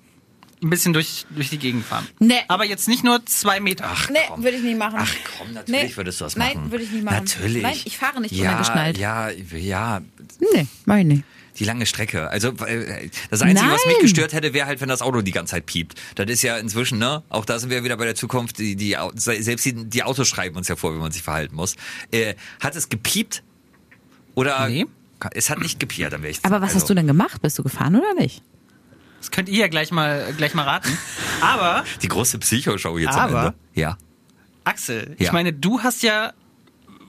ein bisschen durch, durch die Gegend fahren. Nee. Aber jetzt nicht nur zwei Meter. Ach, Nee, würde ich nicht machen. Ach komm, natürlich Nee. würdest du das Nein, machen. würde ich nicht machen. Natürlich. Nein, ich fahre nicht ja, unangeschnallt. Ja, ja, Nee, mach ich nicht. die lange Strecke. Also äh, das Einzige, was mich Nein. gestört hätte, wäre halt, wenn das Auto die ganze Zeit piept. Das ist ja inzwischen, ne? Auch da sind wir wieder bei der Zukunft. Die, die selbst die, die Autos schreiben uns ja vor, wie man sich verhalten muss. Äh, hat es gepiept? Oder? Nee. Es hat nicht gepiept, dann wäre ich. Aber was also, hast du denn gemacht? Bist du gefahren oder nicht? Das könnt ihr ja gleich mal, gleich mal raten. Aber, *laughs* Die große Psychoshow jetzt Aber- am Ende. Ja. Axel, Ja. ich meine, du hast ja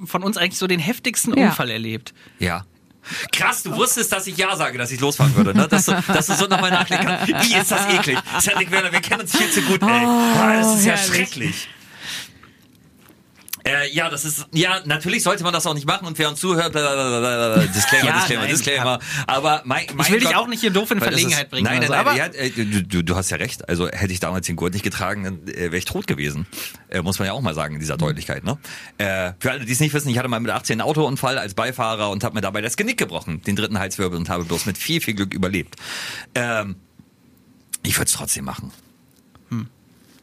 von uns eigentlich so den heftigsten Ja. Unfall erlebt. Ja. Krass, du wusstest, dass ich Ja sage, dass ich losfahren würde, ne? Dass du, dass du so nochmal nachlegen kannst. Wie ist das eklig? Cedric Werner, wir kennen uns viel zu gut, ey. Ah, das ist ja herrlich. schrecklich. Äh, ja, das ist, ja, natürlich sollte man das auch nicht machen und wer uns zuhört, blablabla, Disclaimer, Ja, Disclaimer, nein, Disclaimer. Aber mein, mein Ich will dich Gott, auch nicht hier doof in Verlegenheit ist, bringen Nein, nein, so, nein, aber- ja, äh, du, du, hast ja recht. Also hätte ich damals den Gurt nicht getragen, dann äh, wäre ich tot gewesen. Äh, muss man ja auch mal sagen in dieser Deutlichkeit. Ne? Äh, für alle, die es nicht wissen, ich hatte mal mit 18 einen Autounfall als Beifahrer und habe mir dabei das Genick gebrochen, den dritten Halswirbel und habe bloß mit viel, viel Glück überlebt. Ähm, ich würde es trotzdem machen.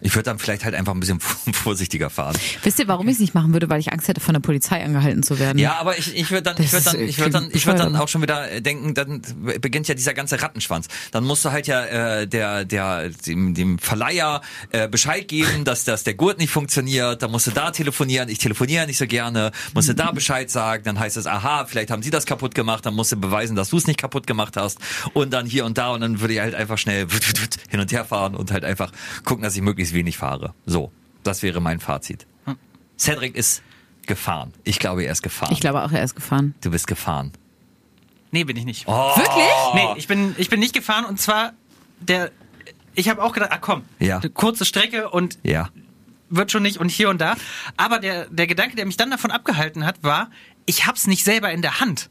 Ich würde dann vielleicht halt einfach ein bisschen *laughs* vorsichtiger fahren. Wisst ihr, warum ich es nicht machen würde? Weil ich Angst hätte, von der Polizei angehalten zu werden. Ja, aber ich, ich würde dann, ich Das würde dann, ich würde dann, ich würde dann auch schon wieder äh, denken, dann beginnt ja dieser ganze Rattenschwanz. Dann musst du halt ja äh, der, der, dem, dem Verleiher äh, Bescheid geben, *laughs* dass, dass der Gurt nicht funktioniert. Dann musst du da telefonieren. Ich telefoniere nicht so gerne. Musst du da Bescheid sagen. Dann heißt es, aha, vielleicht haben sie das kaputt gemacht. Dann musst du beweisen, dass du es nicht kaputt gemacht hast. Und dann hier und da. Und dann würde ich halt einfach schnell *laughs* hin und her fahren und halt einfach gucken, dass ich möglichst wenig fahre. So, das wäre mein Fazit. Cedric ist gefahren. Ich glaube, er ist gefahren. Ich glaube auch, er ist gefahren. Du bist gefahren. Nee, bin ich nicht. Oh. Wirklich? Nee, ich bin, ich bin nicht gefahren und zwar der. Ich habe auch gedacht, ah komm, Ja. eine kurze Strecke und Ja. wird schon nicht und hier und da. Aber der, der Gedanke, der mich dann davon abgehalten hat, war, ich hab's nicht selber in der Hand.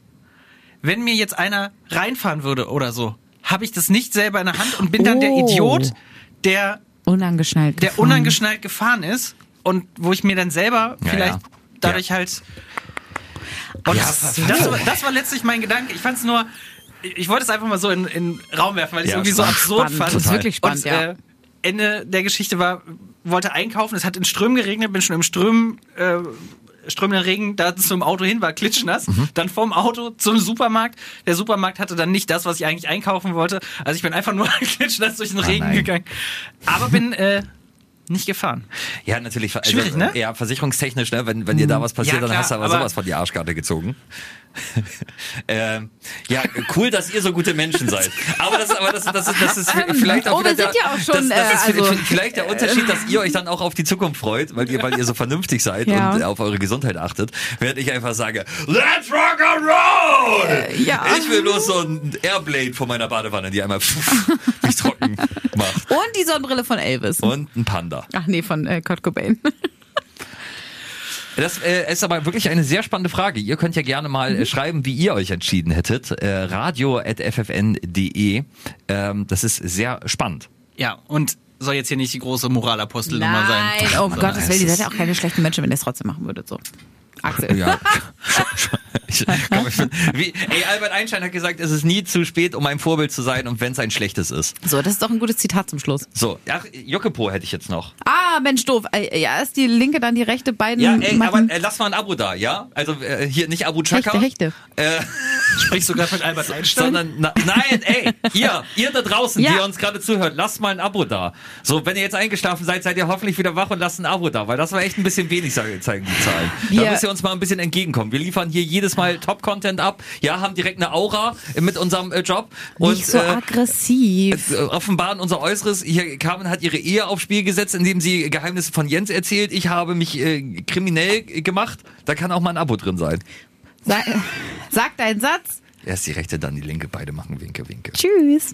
Wenn mir jetzt einer reinfahren würde oder so, habe ich das nicht selber in der Hand und bin dann der Oh. Idiot, der, Unangeschnallt der gefahren. unangeschnallt gefahren ist und wo ich mir dann selber Ja, vielleicht ja. dadurch halt. Und Ja, das, das, war, das war letztlich mein Gedanke. Ich fand es nur, ich wollte es einfach mal so in, in den Raum werfen, weil ich es Ja, irgendwie so absurd Spannend. fand. Das ist wirklich spannend, und, ja. Äh, Ende der Geschichte war, wollte einkaufen, es hat in Strömen geregnet, bin schon im Strömen, äh, strömenden Regen da zum Auto hin, war klitschnass. Mhm. Dann vom Auto zum Supermarkt. Der Supermarkt hatte dann nicht das, was ich eigentlich einkaufen wollte. Also ich bin einfach nur *laughs* klitschnass durch den Regen Ah, nein. gegangen. Aber bin äh, nicht gefahren. Ja, natürlich. Also, Schwierig, ne? Ja, versicherungstechnisch, ne? Wenn, wenn dir da was passiert, Ja, dann klar, hast du aber, aber- sowas von die Arschkarte gezogen. Ähm, ja, cool, dass ihr so gute Menschen seid. Aber das, aber das, das, ist, das ist vielleicht auch Oh, wir sind der, ja auch schon, das, das äh, ist also- vielleicht der Unterschied, dass ihr euch dann auch auf die Zukunft freut, weil ihr, weil ihr so vernünftig seid Ja. und auf eure Gesundheit achtet, während ich einfach sage, Let's rock and roll! ja. Ich will bloß so ein Airblade von meiner Badewanne, die einmal *laughs* mich trocken macht. Und die Sonnenbrille von Elvis. Und ein Panda. Ach nee, von äh, Kurt Cobain. *laughs* Das äh, ist aber wirklich eine sehr spannende Frage. Ihr könnt ja gerne mal äh, schreiben, wie ihr euch entschieden hättet. Äh, radio.ffn.de. Ähm, das ist sehr spannend. Ja, und soll jetzt hier nicht die große Moralapostelnummer sein. Nein, *laughs* oh Gottes es Willen, ihr seid ja auch keine schlechten Menschen, wenn ihr es trotzdem machen würdet. So. Axel. Ja. ich, komm, ich bin, wie, ey, Albert Einstein hat gesagt, es ist nie zu spät, um ein Vorbild zu sein und wenn es ein schlechtes ist. So, das ist doch ein gutes Zitat zum Schluss. So, ach, Jokepo hätte ich jetzt noch. Ah, Mensch, doof. Äh, Ja, ist die linke, dann die rechte, beiden Ja, ey, aber machen. äh, lass mal ein Abo da, ja? Also äh, hier nicht Abu Chaka. Hechte, Hechte. Äh, *laughs* Sprichst du gerade mit Albert Einstein? sondern na, nein, ey, ihr, ihr da draußen, Ja. die ihr uns gerade zuhört, lasst mal ein Abo da. So, wenn ihr jetzt eingeschlafen seid, seid ihr hoffentlich wieder wach und lasst ein Abo da, weil das war echt ein bisschen wenig, sagen zeigen die Zahlen. Da Wir- müsst ihr uns mal ein bisschen entgegenkommen. Wir liefern hier jedes Mal Top-Content ab. Ja, haben direkt eine Aura mit unserem äh, Job und Nicht so äh, aggressiv. äh, offenbaren unser Äußeres. Hier Carmen hat ihre Ehe aufs Spiel gesetzt, indem sie Geheimnisse von Jens erzählt. Ich habe mich äh, kriminell gemacht. Da kann auch mal ein Abo drin sein. Sag, sag deinen Satz. Erst die rechte, dann die linke. Beide machen Winke, Winke. Tschüss.